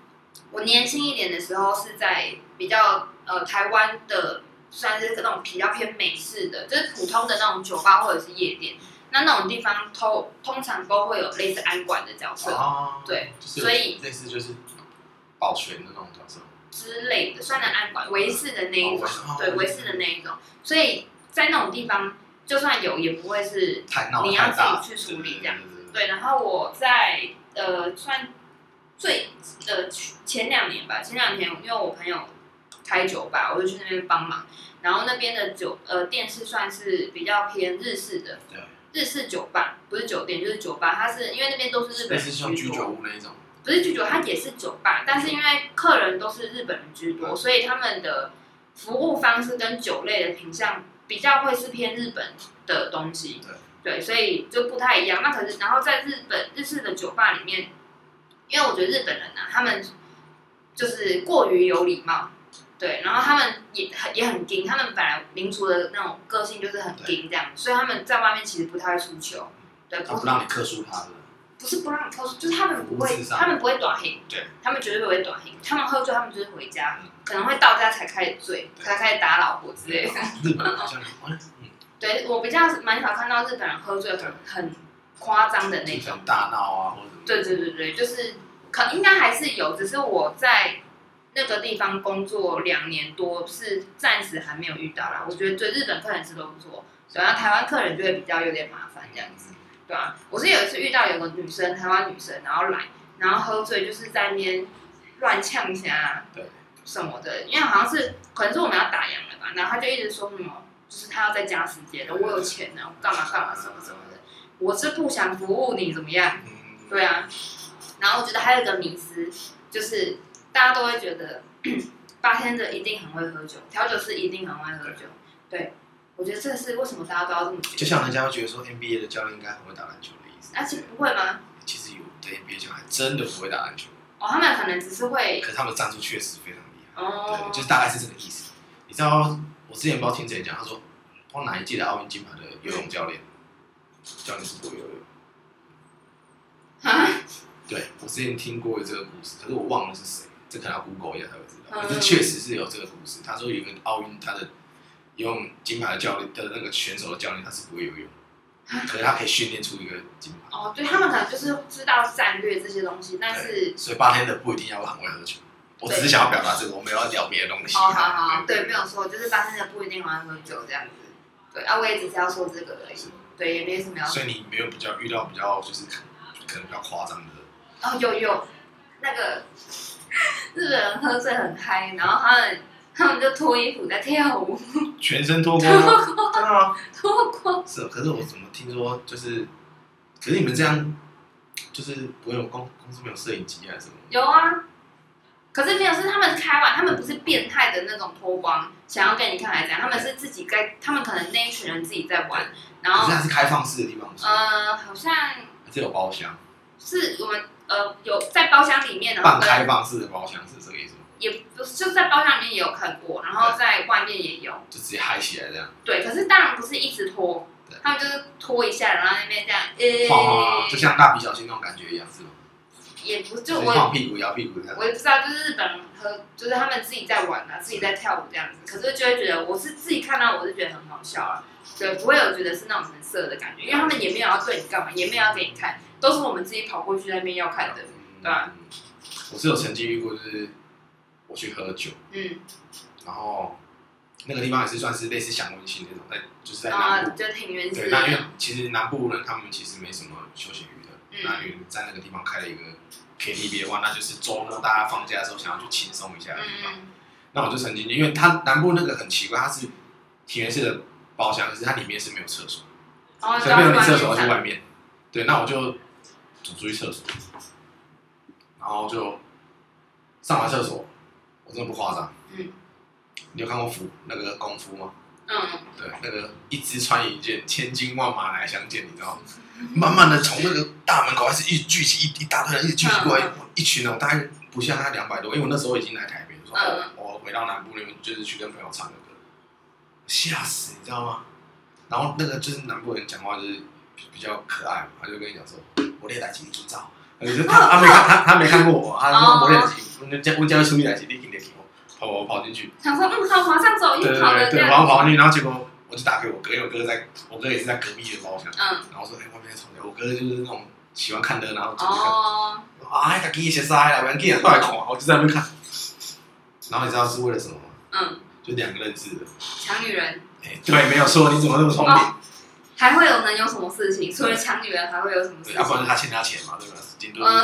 我年轻一点的时候是在比较呃台湾的，算是那种比较偏美式的，就是普通的那种酒吧或者是夜店。那那种地方通通常都会有类似安管的角色，哦、对，所以类似就是保全的那种角色。之类的，算的安管维士的那一种，哦、对维士的那一种，所以在那种地方就算有也不会是你要自己去处理这样。子，对。然后我在呃算最呃前两年吧，前两年因为我朋友开酒吧，我就去那边帮忙，然后那边的酒呃店是算是比较偏日式的，对。日式酒吧不是酒店，就是酒吧。它是因为那边都是日本人居多，居酒屋那一种。不是居酒，它也是酒吧，但是因为客人都是日本人居多，所以他们的服务方式跟酒类的品相比较会是偏日本的东西。对，对，所以就不太一样。那可是，然后在日本日式的酒吧里面，因为我觉得日本人啊，他们就是过于有礼貌。对，然后他们也很也很硬，他们本来民族的那种个性就是很硬这样，所以他们在外面其实不太会出糗。对，不让你克诉他的。不是不让你客诉，就是他们不会，他们不会短黑。对，他们绝对不会短黑。他们喝醉，他们就是回家，可能会到家才开始醉，才开始打老婆之类的。日本好像，<laughs> 对我比较蛮少看到日本人喝醉很很夸张的那种大闹啊，或者对对对对，就是可应该还是有，只是我在。那个地方工作两年多，是暂时还没有遇到啦。我觉得对日本客人是都不错，然后台湾客人就会比较有点麻烦这样子，对啊，我是有一次遇到有个女生，台湾女生，然后来，然后喝醉，就是在那边乱呛下，对，什么的，因为好像是可能是我们要打烊了吧，然后他就一直说什么，就是他要再加时间的，我有钱呢，我干嘛干嘛什么什么的，我是不想服务你怎么样？对啊，然后我觉得还有一个迷思就是。大家都会觉得，<clears throat> 八天的一定很会喝酒，调酒师一定很会喝酒。对，我觉得这是为什么大家都要这么觉得。就像人家会觉得说，NBA 的教练应该很会打篮球的意思。而且不会吗？其实有的 NBA 教练还真的不会打篮球。哦，他们可能只是会，可是他们战术确实非常厉害。哦，对，就是大概是这个意思。你知道，我之前不知道听谁讲，他说，我哪一届的奥运金牌的游泳教练，教练是不会游泳。啊？对，我之前听过这个故事，可是我忘了是谁，这可能要 Google 一下才会知道。嗯、可是确实是有这个故事。他说有一个奥运他的游泳金牌的教练的那个选手的教练，他是不会游泳，<laughs> 可是他可以训练出一个金牌。哦，对他们可能就是知道战略这些东西，但是所以八天的不一定要很会喝酒。我只是想要表达这个，我没有要聊别的东西。哦，好好，对，没有错，就是八天的不一定很会喝酒这样子。对啊，我也只是要说这个而已。对，也没什么要说。所以你没有比较遇到比较就是可能比较夸张的。哦，有有，那个 <laughs> 日本人喝醉很嗨，然后他们他们就脱衣服在跳舞，全身脱光，脱光，真的吗？脱光。是，可是我怎么听说就是，可是你们这样就是不会有公公司没有摄影机还是什么？有啊，可是没有，是他们开完，他们不是变态的那种脱光，想要给你看还是怎样？他们是自己在，他们可能那一群人自己在玩，然后可是它是开放式的地方，呃，好像还是有包厢，是我们。呃，有在包厢里面的，半开放式的包厢是这个意思吗？也不是，就是在包厢里面也有看过，然后在外面也有，就直接嗨起来这样。对，可是当然不是一直拖，他们就是拖一下，然后那边这样，呃、欸，就像蜡笔小新那种感觉一样，是吗？也不就我晃屁股摇屁股。我也不知道，就是日本人和就是他们自己在玩啊，自己在跳舞这样子，可是就会觉得我是自己看到我是觉得很好笑啊，对，不会有觉得是那种很色的感觉，因为他们也没有要对你干嘛，也没有要给你看，都是我们自己跑过去那边要看的。对、啊，我是有曾经遇过，就是我去喝酒，嗯，然后那个地方也是算是类似享温馨那种，在就是在南部，啊、就挺原始。对，那因为其实南部人他们其实没什么休闲娱乐，嗯、那你在那个地方开了一个 KTV 的话，那就是周末大家放假的时候想要去轻松一下的地方。嗯、那我就曾经，因为它南部那个很奇怪，它是挺原式的包厢，可是它里面是没有厕所，哦、所以没有你厕所，去外面。对，那我就走出去厕所。然后就上完厕所，我真的不夸张。嗯，你有看过服那个功夫吗？嗯，对，那个一支穿一件，千军万马来相见，你知道吗？<laughs> 慢慢的从那个大门口开始一直聚集一一大堆人，一直聚集过来，嗯、一群人，大概不像他两百多，因为我那时候已经来台北，说、嗯、我我回到南部那边就是去跟朋友唱的歌，吓死你知道吗？然后那个就是南部人讲话就是比较可爱嘛，他就跟你讲说，我练来几组照。他他没看他他没看过我，他说我练习，我叫我叫他出来，一定给给我跑我跑进去。想说嗯好，马上走，对对对对，马上跑进去，然后结果我就打给我哥，因为我哥在，我哥也是在隔壁的包厢。嗯。然后说哎，外面在吵架，我哥就是那种喜欢看热闹，就看。哦。啊，他给你写啥呀？我给你过来看，我就在那边看。然后你知道是为了什么吗？嗯。就两个认识的。抢女人。哎，对，没有错，你怎么那么聪明？还会有能有什么事情？除了抢女人，还会有什么事情？要不然他欠他钱嘛，对吧？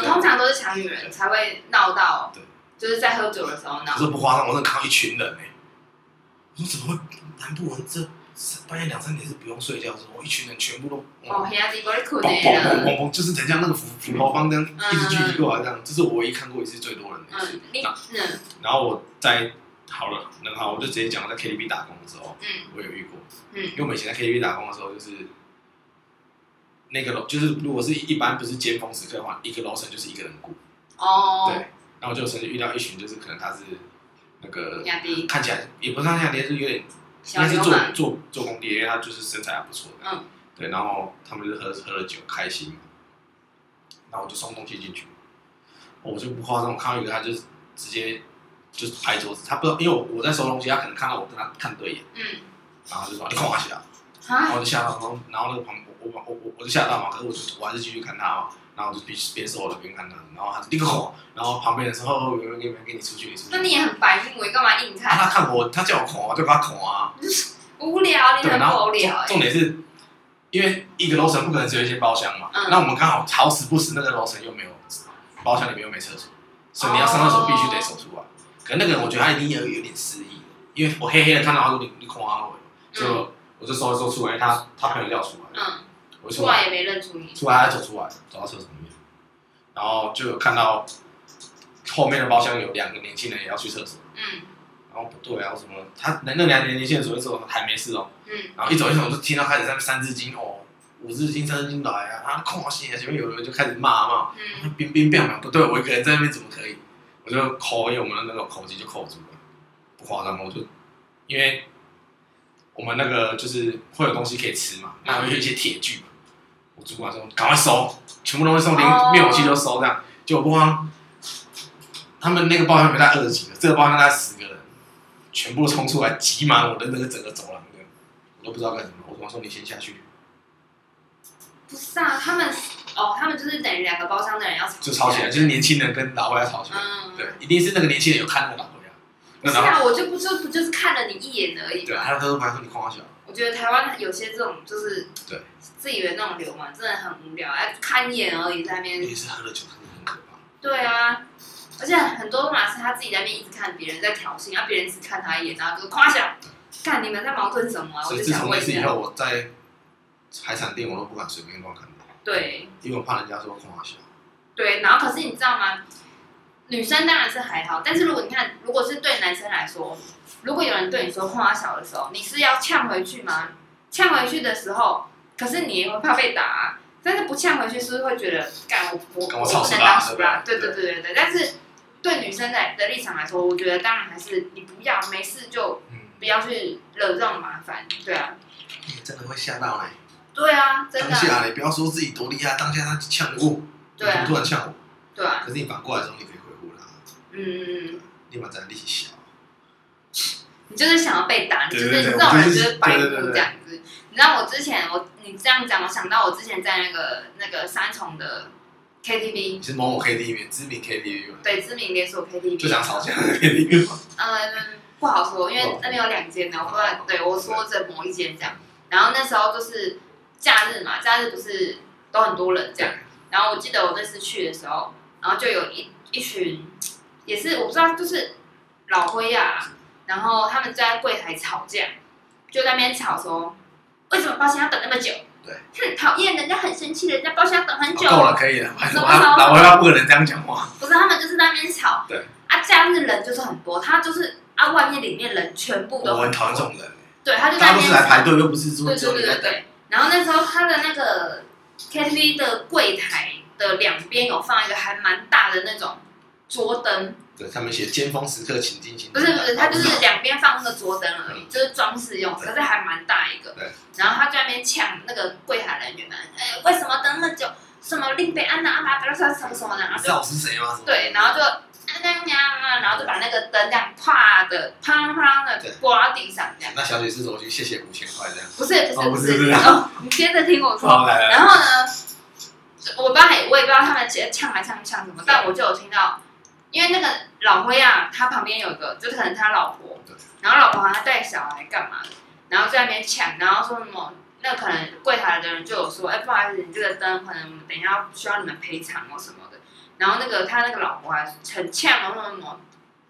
嗯，通常都是抢女人才会闹到，对，就是在喝酒的时候闹。可是不夸张，我真的看到一群人呢。我说怎么会？南部人这半夜两三点是不用睡觉，是吗？一群人全部都哦，黑压低玻璃裤嘣嘣嘣嘣，就是人家那个斧斧头帮这样一直聚集过来这样，这是我唯一看过一次最多人的一次。嗯，然后我在好了，那好，我就直接讲我在 KTV 打工的时候，嗯，我有遇过，嗯，因为我以前在 KTV 打工的时候就是。那个楼就是，如果是一般不是尖峰时刻的话，一个楼层就是一个人顾。哦。对，然后我就曾经遇到一群，就是可能他是那个看起来也不是他下跌，是有点应该是做做做工地，因为他就是身材还不错。嗯。对，然后他们就喝喝了酒，开心。然后我就送东西进去，我就不夸张，我看到一个他就是直接就是拍桌子，他不知道，因为我我在收东西，他可能看到我跟他看对眼。嗯。然后就说：“你看我起来。”然后我就吓到，然后然后那个旁我我我我就吓到嘛，可是我就我还是继续看他嘛，然后我就边边收了边看他，然后他就立刻吼，然后旁边的时候有人给没给你出去，你出去。那你也很白目，你干嘛硬看？他看我，他叫我恐啊，就把他恐啊。<laughs> 无聊，你很无聊。重点是，因为一个楼层不可能只有一间包厢嘛，那我们刚好好死不死那个楼层又没有包厢里面又没厕所，所以你要上厕所必须得走出来。可是那个人我觉得他一定有有点失忆，因为我黑黑的看到他说你你恐啊，就。我就搜一搜出来，他他朋友叫出来，嗯，我出来，出来也没认出你，出来他走出来，走到厕所里面，然后就有看到后面的包厢有两个年轻人也要去厕所，嗯，然后不对啊，什么他那那两个年轻人走一走还没事哦，嗯，然后一走一走就听到开始在三字经哦，五字经三字经来啊，啊，看戏啊，前面有人就开始骂嘛，嗯，冰冰变嘛，不对，我一个人在那边怎么可以？我就扣，因为我们的那个口机就扣住了，不夸张，我就因为我们那个就是会有东西可以吃嘛，那会有一些铁具嘛，我主管说赶快收，全部东西收，连灭火器都收，这样就不慌。他们那个包厢没带二十几个，这个包厢带十个人，全部冲出来挤满我的那个整个走廊的，我都不知道干什么。我主管说你先下去。不是啊，他们哦，他们就是等于两个包厢的人要吵，就吵起来，就是年轻人跟老外要吵起来。嗯，对，一定是那个年轻人有看那个老外是啊，我就不就不就是看了你一眼而已。对，还有他说还说你夸我小。我觉得台湾有些这种就是对自以为那种流氓，真的很无聊，哎，看一眼而已，在那边。也是喝了酒，真的很可怕。对啊，而且很多嘛是他自己在那边一直看别人在挑衅，然后别人只看他一眼，然后就夸奖，看你们在矛盾什么啊？我就自从那想问一下。次以后，我在海产店我都不敢随便乱看。对因为我怕人家说夸我小。对，然后可是你知道吗？女生当然是还好，但是如果你看，如果是对男生来说，如果有人对你说“夸小”的时候，你是要呛回去吗？呛回去的时候，可是你也会怕被打、啊，但是不呛回去，是不是会觉得，干我我我不能当输啦？对对对对对。但是对女生的的立场来说，我觉得当然还是你不要没事就不要去惹这种麻烦，对啊。你真的会吓到哎、欸。对啊，真的。当下你不要说自己多厉害，当下他呛我，对啊，突然呛我，对啊。可是你反过来的时候，你可以回复他。嗯。你把咱力气小。你就是想要被打，你就是这种人就是白目对对对对这样子。你知道我之前我你这样讲，我想到我之前在那个那个三重的 KTV，是某某 KTV，知名 KTV 嘛。对，知名连锁 KTV。就想吵架的 KTV 吗？嗯，不好说，因为那边有两间呢。我不知道，对我说这某一间这样。然后那时候就是假日嘛，假日不是都很多人这样。然后我记得我那次去的时候，然后就有一一群，也是我不知道，就是老灰呀。然后他们就在柜台吵架，就在那边吵说，为什么包厢要等那么久？对，很讨厌，人家很生气，人家包厢要等很久。够了，可以了。什么？老灰要不能这样讲话。不是，他们就是在那边吵。对。啊，假日人就是很多，他就是啊，外面里面人全部都。我很讨厌这种人。对，他就在那边。他不是来排队，又不是说。对对对对对。然后那时候他的那个 KTV 的柜台的两边有放一个还蛮大的那种桌灯。对，他们写“尖峰时刻，请进行”。不是不是，他就是两边放那个桌灯而已，就是装饰用，可是还蛮大一个。对。然后他在那边呛那个柜台人员们，哎，为什么等那么久？什么令北安娜阿妈不要说什么什么的，然后就。知道我是谁吗？对，然后就啊啊然后就把那个灯这样啪的啪啪的挂到地上这样。那小姐是说去谢谢五千块这样。不是不是不是，哦，你接着听我说。然后呢，我不知道，我也不知道他们直接呛还呛呛什么，但我就有听到。因为那个老灰啊，他旁边有一个，就是可能他老婆，然后老婆好像带小孩干嘛的，然后在那边抢，然后说什么，那可能柜台的人就有说，哎，不好意思，你这个灯可能我们等一下需要你们赔偿哦什么的，然后那个他那个老婆还很呛哦，说什么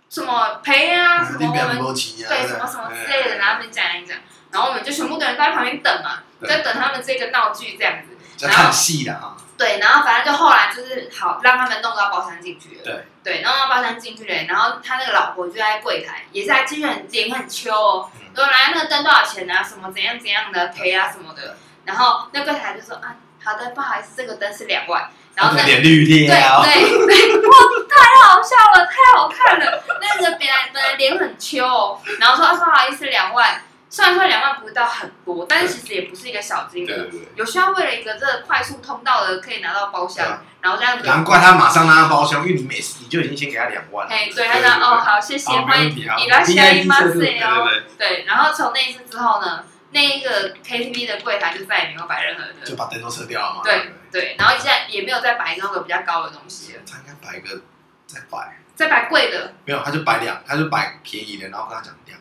什么赔啊，什么我们对什么什么之类的，然后他们讲一讲，然后我们就全部的人都在旁边等嘛，在等他们这个闹剧这样子，在看戏的哈。对，然后反正就后来就是好让他们弄到包厢进去了。对对，弄到包厢进去了，然后他那个老婆就在柜台，也是在继续很脸很秋哦，说来那个灯多少钱啊？什么怎样怎样的赔啊什么的。然后那柜台就说啊，好的，不好意思，这个灯是两万。然后那脸绿贴啊。对对对，<laughs> 哇，太好笑了，太好看了。那个本来本来脸很秋哦，然后说啊不好意思，两万。虽然说两万不到很多，但是其实也不是一个小金额。有需要为了一个这个快速通道的，可以拿到包厢，然后这样子。难怪他马上拿到包厢，因为你每次你就已经先给他两万。哎，对，他讲哦好，谢谢，欢迎你来下一马赛哦。对，然后从那一次之后呢，那一个 KTV 的柜台就再也没有摆任何的，就把灯都撤掉了嘛。对对，然后现在也没有再摆那个比较高的东西了。他应该摆一个再摆，再摆贵的。没有，他就摆两，他就摆便宜的，然后跟他讲两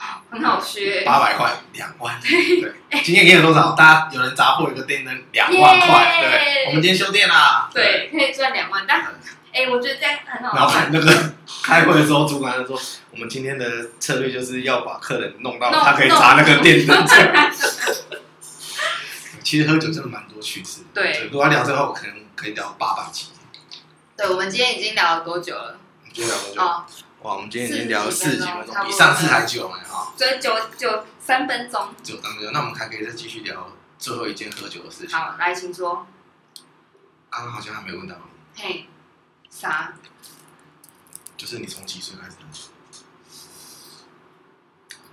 万。很好学，八百块两万，对，今天给你多少？大家有人砸破一个电灯，两万块，对，我们今天修电啦，对，可以赚两万，但，哎，我觉得这样很好。然后那个开会的时候，主管就说，我们今天的策略就是要把客人弄到他可以砸那个电灯。其实喝酒真的蛮多趣事，对，如果要聊这个话，我可能可以聊八百集。对，我们今天已经聊了多久了？今天聊多久？哇，我们今天已经聊了四十几分钟，比上次还久了哈。所以九九三分钟。九当中，那我们还可以再继续聊最后一件喝酒的事情。好，来，请说。刚刚好像还没问到你。嘿，啥？就是你从几岁开始？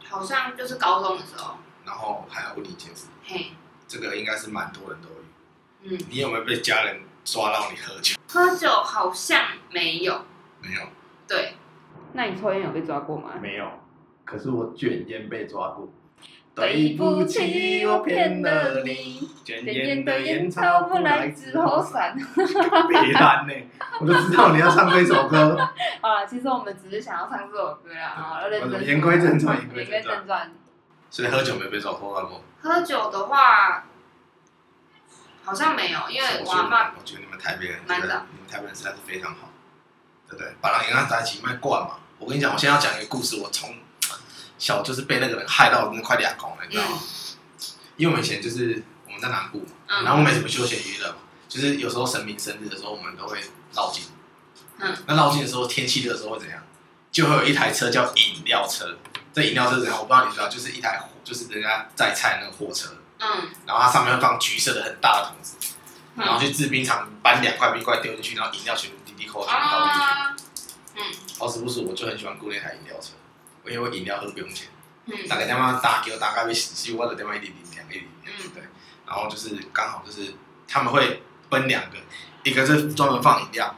好像就是高中的时候。然后还要问你一件事。嘿。这个应该是蛮多人都有。嗯。你有没有被家人抓到你喝酒？喝酒好像没有。没有。对。那你抽烟有被抓过吗？没有。可是我卷烟被抓过。对不起，我骗了你。卷烟的烟抽不来之后散。别烂呢，我就知道你要唱这首歌。<laughs> 啊，其实我们只是想要唱这首歌啦。<laughs> 啊。言归正传，言归正传。所以喝酒没被抓过过。喝酒的话，好像没有，因为我阿妈。我觉得你们台北人，蛮的。你们台北人实在是非常好，对不对？把人跟他在一起卖惯嘛。我跟你讲，我现在要讲一个故事，我从。<tsk> 小就是被那个人害到，那快两公了，你知道吗？因为我们以前就是我们在南部嘛，然后没什么休闲娱乐嘛，就是有时候神明生日的时候，我们都会绕境。嗯，那绕境的时候，天气热的时候会怎样？就会有一台车叫饮料车。这饮料车怎样？我不知道你知道，就是一台就是人家载菜那个货车。嗯，然后它上面会放橘色的很大的桶子，然后去制冰厂搬两块冰块丢进去，然后饮料全部滴滴扣扣倒进去。嗯，好死不死，我就很喜欢雇那台饮料车。因为饮料喝不用钱，嗯。大概他妈打球大概被洗我的电话一点点两一点零，对，然后就是刚好就是他们会分两个，一个是专门放饮料，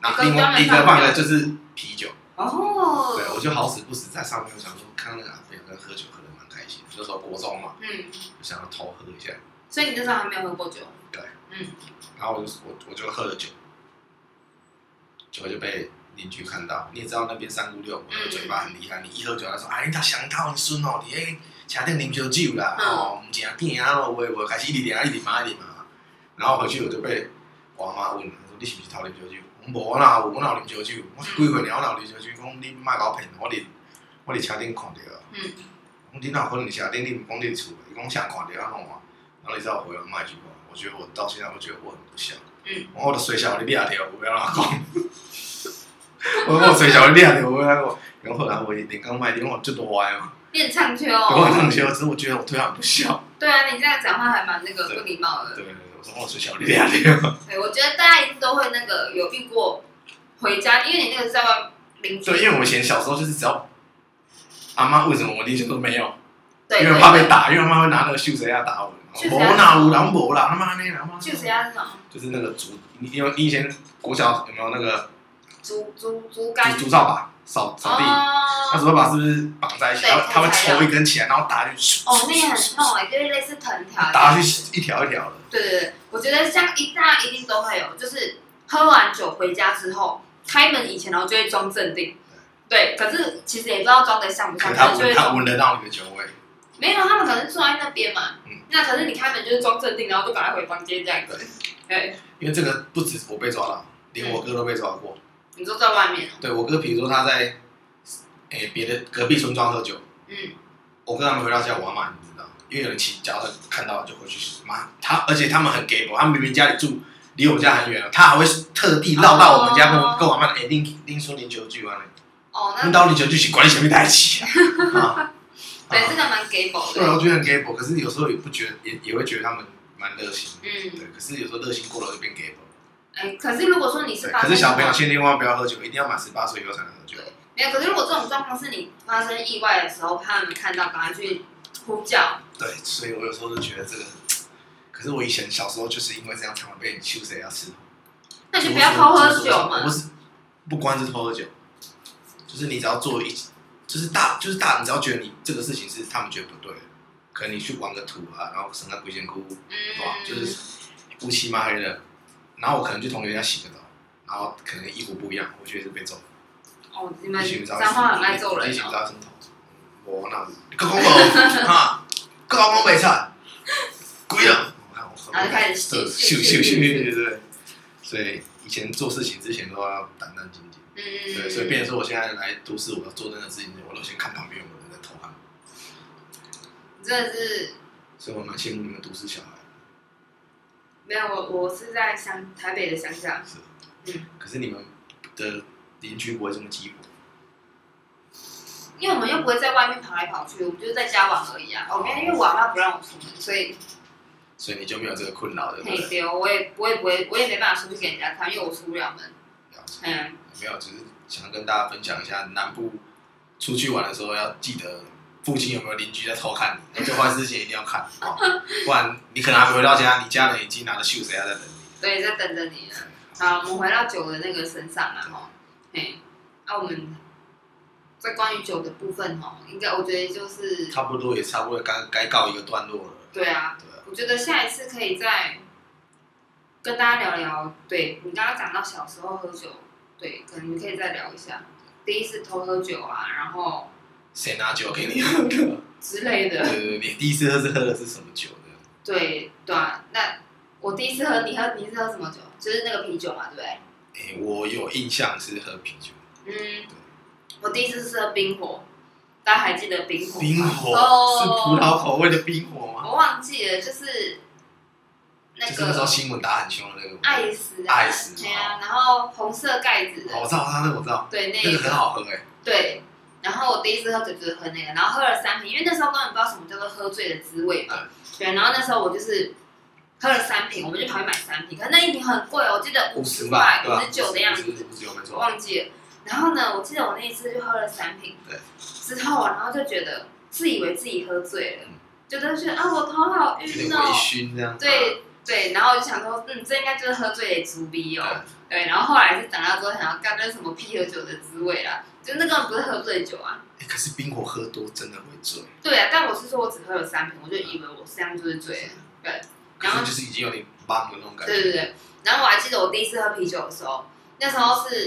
然后另外一个放的就是啤酒。哦，对，我就好死不死在上面，我想说看到那个阿飞跟喝酒喝的蛮开心，那时候国中嘛，嗯，我想要偷喝一下。所以你那时候还没有喝过酒？对，嗯，然后我就我我就喝了酒，结果就被。邻居看到，你也知道那边三姑六婆的嘴巴很厉害。你一喝酒，他说：“哎，你他想到你孙哦，你哎，车顶啉烧酒啦，哦，唔正甜啊，我我开始一直点一直骂一直骂。”然后回去我就被我妈问，说：“你是不是偷啉烧酒？”我说：“我哪有，我哪有啉烧酒？我几岁了，我哪有啉烧酒？讲你莫搞骗，我伫我伫车顶看到。嗯，讲你哪可能车顶？你唔讲你厝？伊讲啥看着啊？弄啊？然后你知道我回来骂一句话，我觉得我到现在我觉得我很不孝。嗯，我的水小你俩条，我不要让他讲。<laughs> 我我最小的练的，我然后后来我练刚卖，因为我最多歪嘛。练唱秋。我唱秋，只是我觉得我对他不孝。对啊，你这样讲话还蛮那个不礼貌的。对对对，我说我最小的练的。<laughs> 对，我觉得大家都会那个有遇过回家，因为你那个是在外邻居。对，因为我以前小时候就是只要阿妈为什么我以前都没有？对。因为怕被打，因为妈妈会拿那个绣鞋牙打我。我哪有人无啦？他妈那他妈。绣鞋牙是什么？就是那个竹，你有你以前国小有没有那个？竹竹竹竿，竹扫把扫扫地，那竹扫把是不是绑在一起？然后他会抽一根起来，然后打进去。哦，那也很痛哎，就是类似藤条。打下去一条一条的。对对对，我觉得像一大家一定都会有，就是喝完酒回家之后，开门以前然后就会装镇定。对，可是其实也不知道装的像不像。他闻他闻得到你的酒味。没有，他们可能坐在那边嘛。嗯。那可是你开门就是装镇定，然后就赶快回房间这样子。对。因为这个不止我被抓了，连我哥都被抓过。你都在外面。对我哥，比如说他在，诶、欸、别的隔壁村庄喝酒，嗯，我跟他们回到家，我妈妈你知道，因为有人骑脚踏车看到了就回去骂他，而且他们很给我，他们明明家里住离我们家很远，他还会特地绕到我们家跟我跟我妈妈诶，拎拎说零九句完了，哦，那到零九句是管你什么代志啊？<laughs> <laughs> 对，这个蛮给我的。对，我觉得很给我，可是有时候也不觉得，也也会觉得他们蛮热心，嗯，对，可是有时候热心过了就变给我。哎，可是如果说你是发生，可是小朋友千万不要喝酒，一定要满十八岁以后才能喝酒。没有，可是如果这种状况是你发生意外的时候，怕他们看到，赶快去呼叫。对，所以我有时候就觉得这个，可是我以前小时候就是因为这样，常常被羞谁要吃。那就不要偷喝酒嘛。不是，不光是偷喝酒，就是你只要做一，就是大，就是大，你只要觉得你这个事情是他们觉得不对，可能你去玩个土啊，然后生个鬼仙姑，嗯，就是乌漆嘛黑的。然后我可能去同学家洗个澡，然后可能衣服不一样，我觉得是被揍。哦，你们脏话很爱揍人。你想知道什么？我那，各讲无哈，各讲袂出，鬼啊！然后开始秀秀秀秀秀对。所以以前做事情之前都要胆战兢兢。嗯嗯。对，所以变成说我现在来都市，我要做任何事情，我都先看旁边有没有人在偷看。真的是。所以我蛮羡慕你们都市小孩。没有，我我是在乡台北的乡下。是，嗯。可是你们的邻居不会这么鸡婆？因为我们又不会在外面跑来跑去，我们就是在家玩而已啊。OK，因为我妈不让我出门，所以所以你就没有这个困扰的。嘿，对，我也我也不会，我也没办法出去给人家看，因为我出不了门。嗯，没有，只是想跟大家分享一下，南部出去玩的时候要记得附近有没有邻居在偷看你，那这坏事情一定要看，哦，<laughs> 不然你可能还没回到家，你家人已经拿着袖子要在等你。对，在等着你了。好，我们回到酒的那个身上了哈。嘿，那我们在关于酒的部分哈，应该我觉得就是差不多也差不多该该告一个段落了。对啊，对啊，我觉得下一次可以再跟大家聊聊。对，你刚刚讲到小时候喝酒，对，可能你可以再聊一下第一次偷喝酒啊，然后谁拿酒给你喝的 <laughs> 之类的。对对对，你第一次喝是喝的是什么酒的？对对啊，那我第一次喝，你喝你是喝什么酒？就是那个啤酒嘛，对不对？哎，我有印象是喝啤酒。嗯，我第一次是喝冰火，大家还记得冰火吗？冰火是葡萄口味的冰火吗？我忘记了，就是那个。就是那时候新闻打很凶的那个。爱死爱死。对啊，然后红色盖子的。我知道，那个我知道。对，那个很好喝哎。对，然后我第一次喝酒就是喝那个，然后喝了三瓶，因为那时候根本不知道什么叫做喝醉的滋味嘛。对，然后那时候我就是。喝了三瓶，我们就跑去买三瓶，可是那一瓶很贵，我记得五十块、五十九的样子，我忘记了。然后呢，我记得我那一次就喝了三瓶，对，之后然后就觉得自以为自己喝醉了，觉得是啊，我头好晕哦，微醺这样。对对，然后我就想说，嗯，这应该就是喝醉的猪逼哦。对，然后后来是长大之后想要干那什么啤酒的滋味啦，就那个不是喝醉酒啊。可是冰火喝多真的会醉。对啊，但我是说我只喝了三瓶，我就以为我这样就是醉了，对。然后就是已经有点懵的那种感觉。对对对，然后我还记得我第一次喝啤酒的时候，那时候是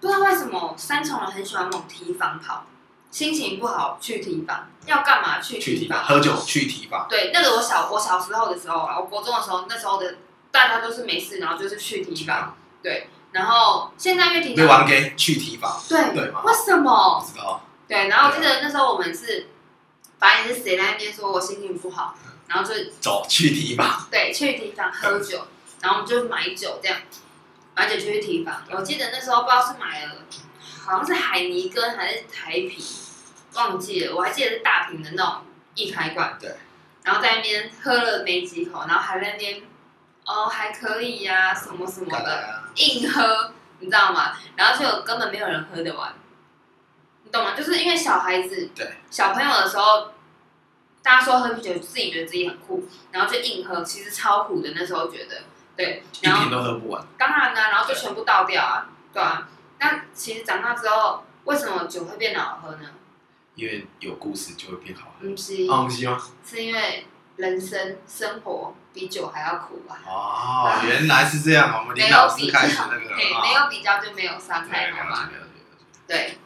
不知道为什么三重人很喜欢往提防跑，心情不好去提防，要干嘛去提防？喝酒去提防。对，那个我小我小时候的时候啊，我国中的时候，那时候的大家都是没事，然后就是去提防。对，然后现在因为堤防。玩给去提防。对。对吗？为什么？不知道。对，然后我记得那时候我们是，反正是谁在那边说我心情不好。然后就走去提防，对，去提防喝酒，然后我们就买酒这样，买酒就去提防。我记得那时候不知道是买了，好像是海尼根还是台啤，忘记了。我还记得是大瓶的那种易开罐。对。然后在那边喝了没几口，然后还在那边，哦，还可以呀，什么什么的，硬喝，你知道吗？然后就根本没有人喝得完，你懂吗？就是因为小孩子，对，小朋友的时候。大家说喝啤酒，自己觉得自己很酷，然后就硬喝，其实超苦的。那时候觉得，对，然后一瓶都喝不完。当然啦，然后就全部倒掉啊，对啊。那其实长大之后，为什么酒会变得好喝呢？因为有故事就会变好喝。不是，不是吗？是因为人生生活比酒还要苦啊。哦，原来是这样。我们林老师开始那个，没有比较就没有伤害，好吗？对。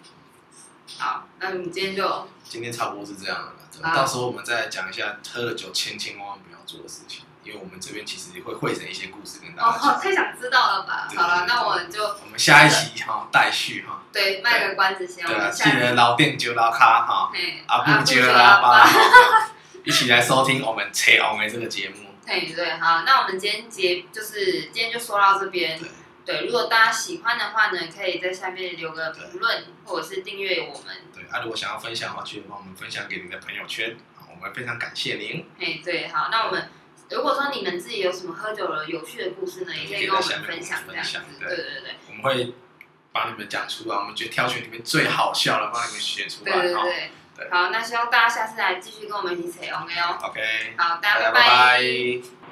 好，那你今天就今天差不多是这样了。到时候我们再来讲一下喝了酒千千万万不要做的事情，因为我们这边其实也会汇整一些故事跟大家。哦，太想知道了吧？好了，那我们就我们下一期哈待续哈。对，卖个关子先。对啊，记得老店就老卡哈，阿布就拉巴，<laughs> 一起来收听我们扯欧美这个节目。对对，好，那我们今天节就是今天就说到这边。对，如果大家喜欢的话呢，可以在下面留个评论，或者是订阅我们。对，啊，如果想要分享的话，记得帮我们分享给你的朋友圈，我们非常感谢您。哎，对，好，那我们如果说你们自己有什么喝酒的有趣的故事呢，也可以跟我们分享这样子。对对对，我们会帮你们讲出来，我们觉得挑选里面最好笑的，帮你们选出来。对对对，好，那希望大家下次来继续跟我们一起扯 OK 哦。OK，好，大家拜拜拜。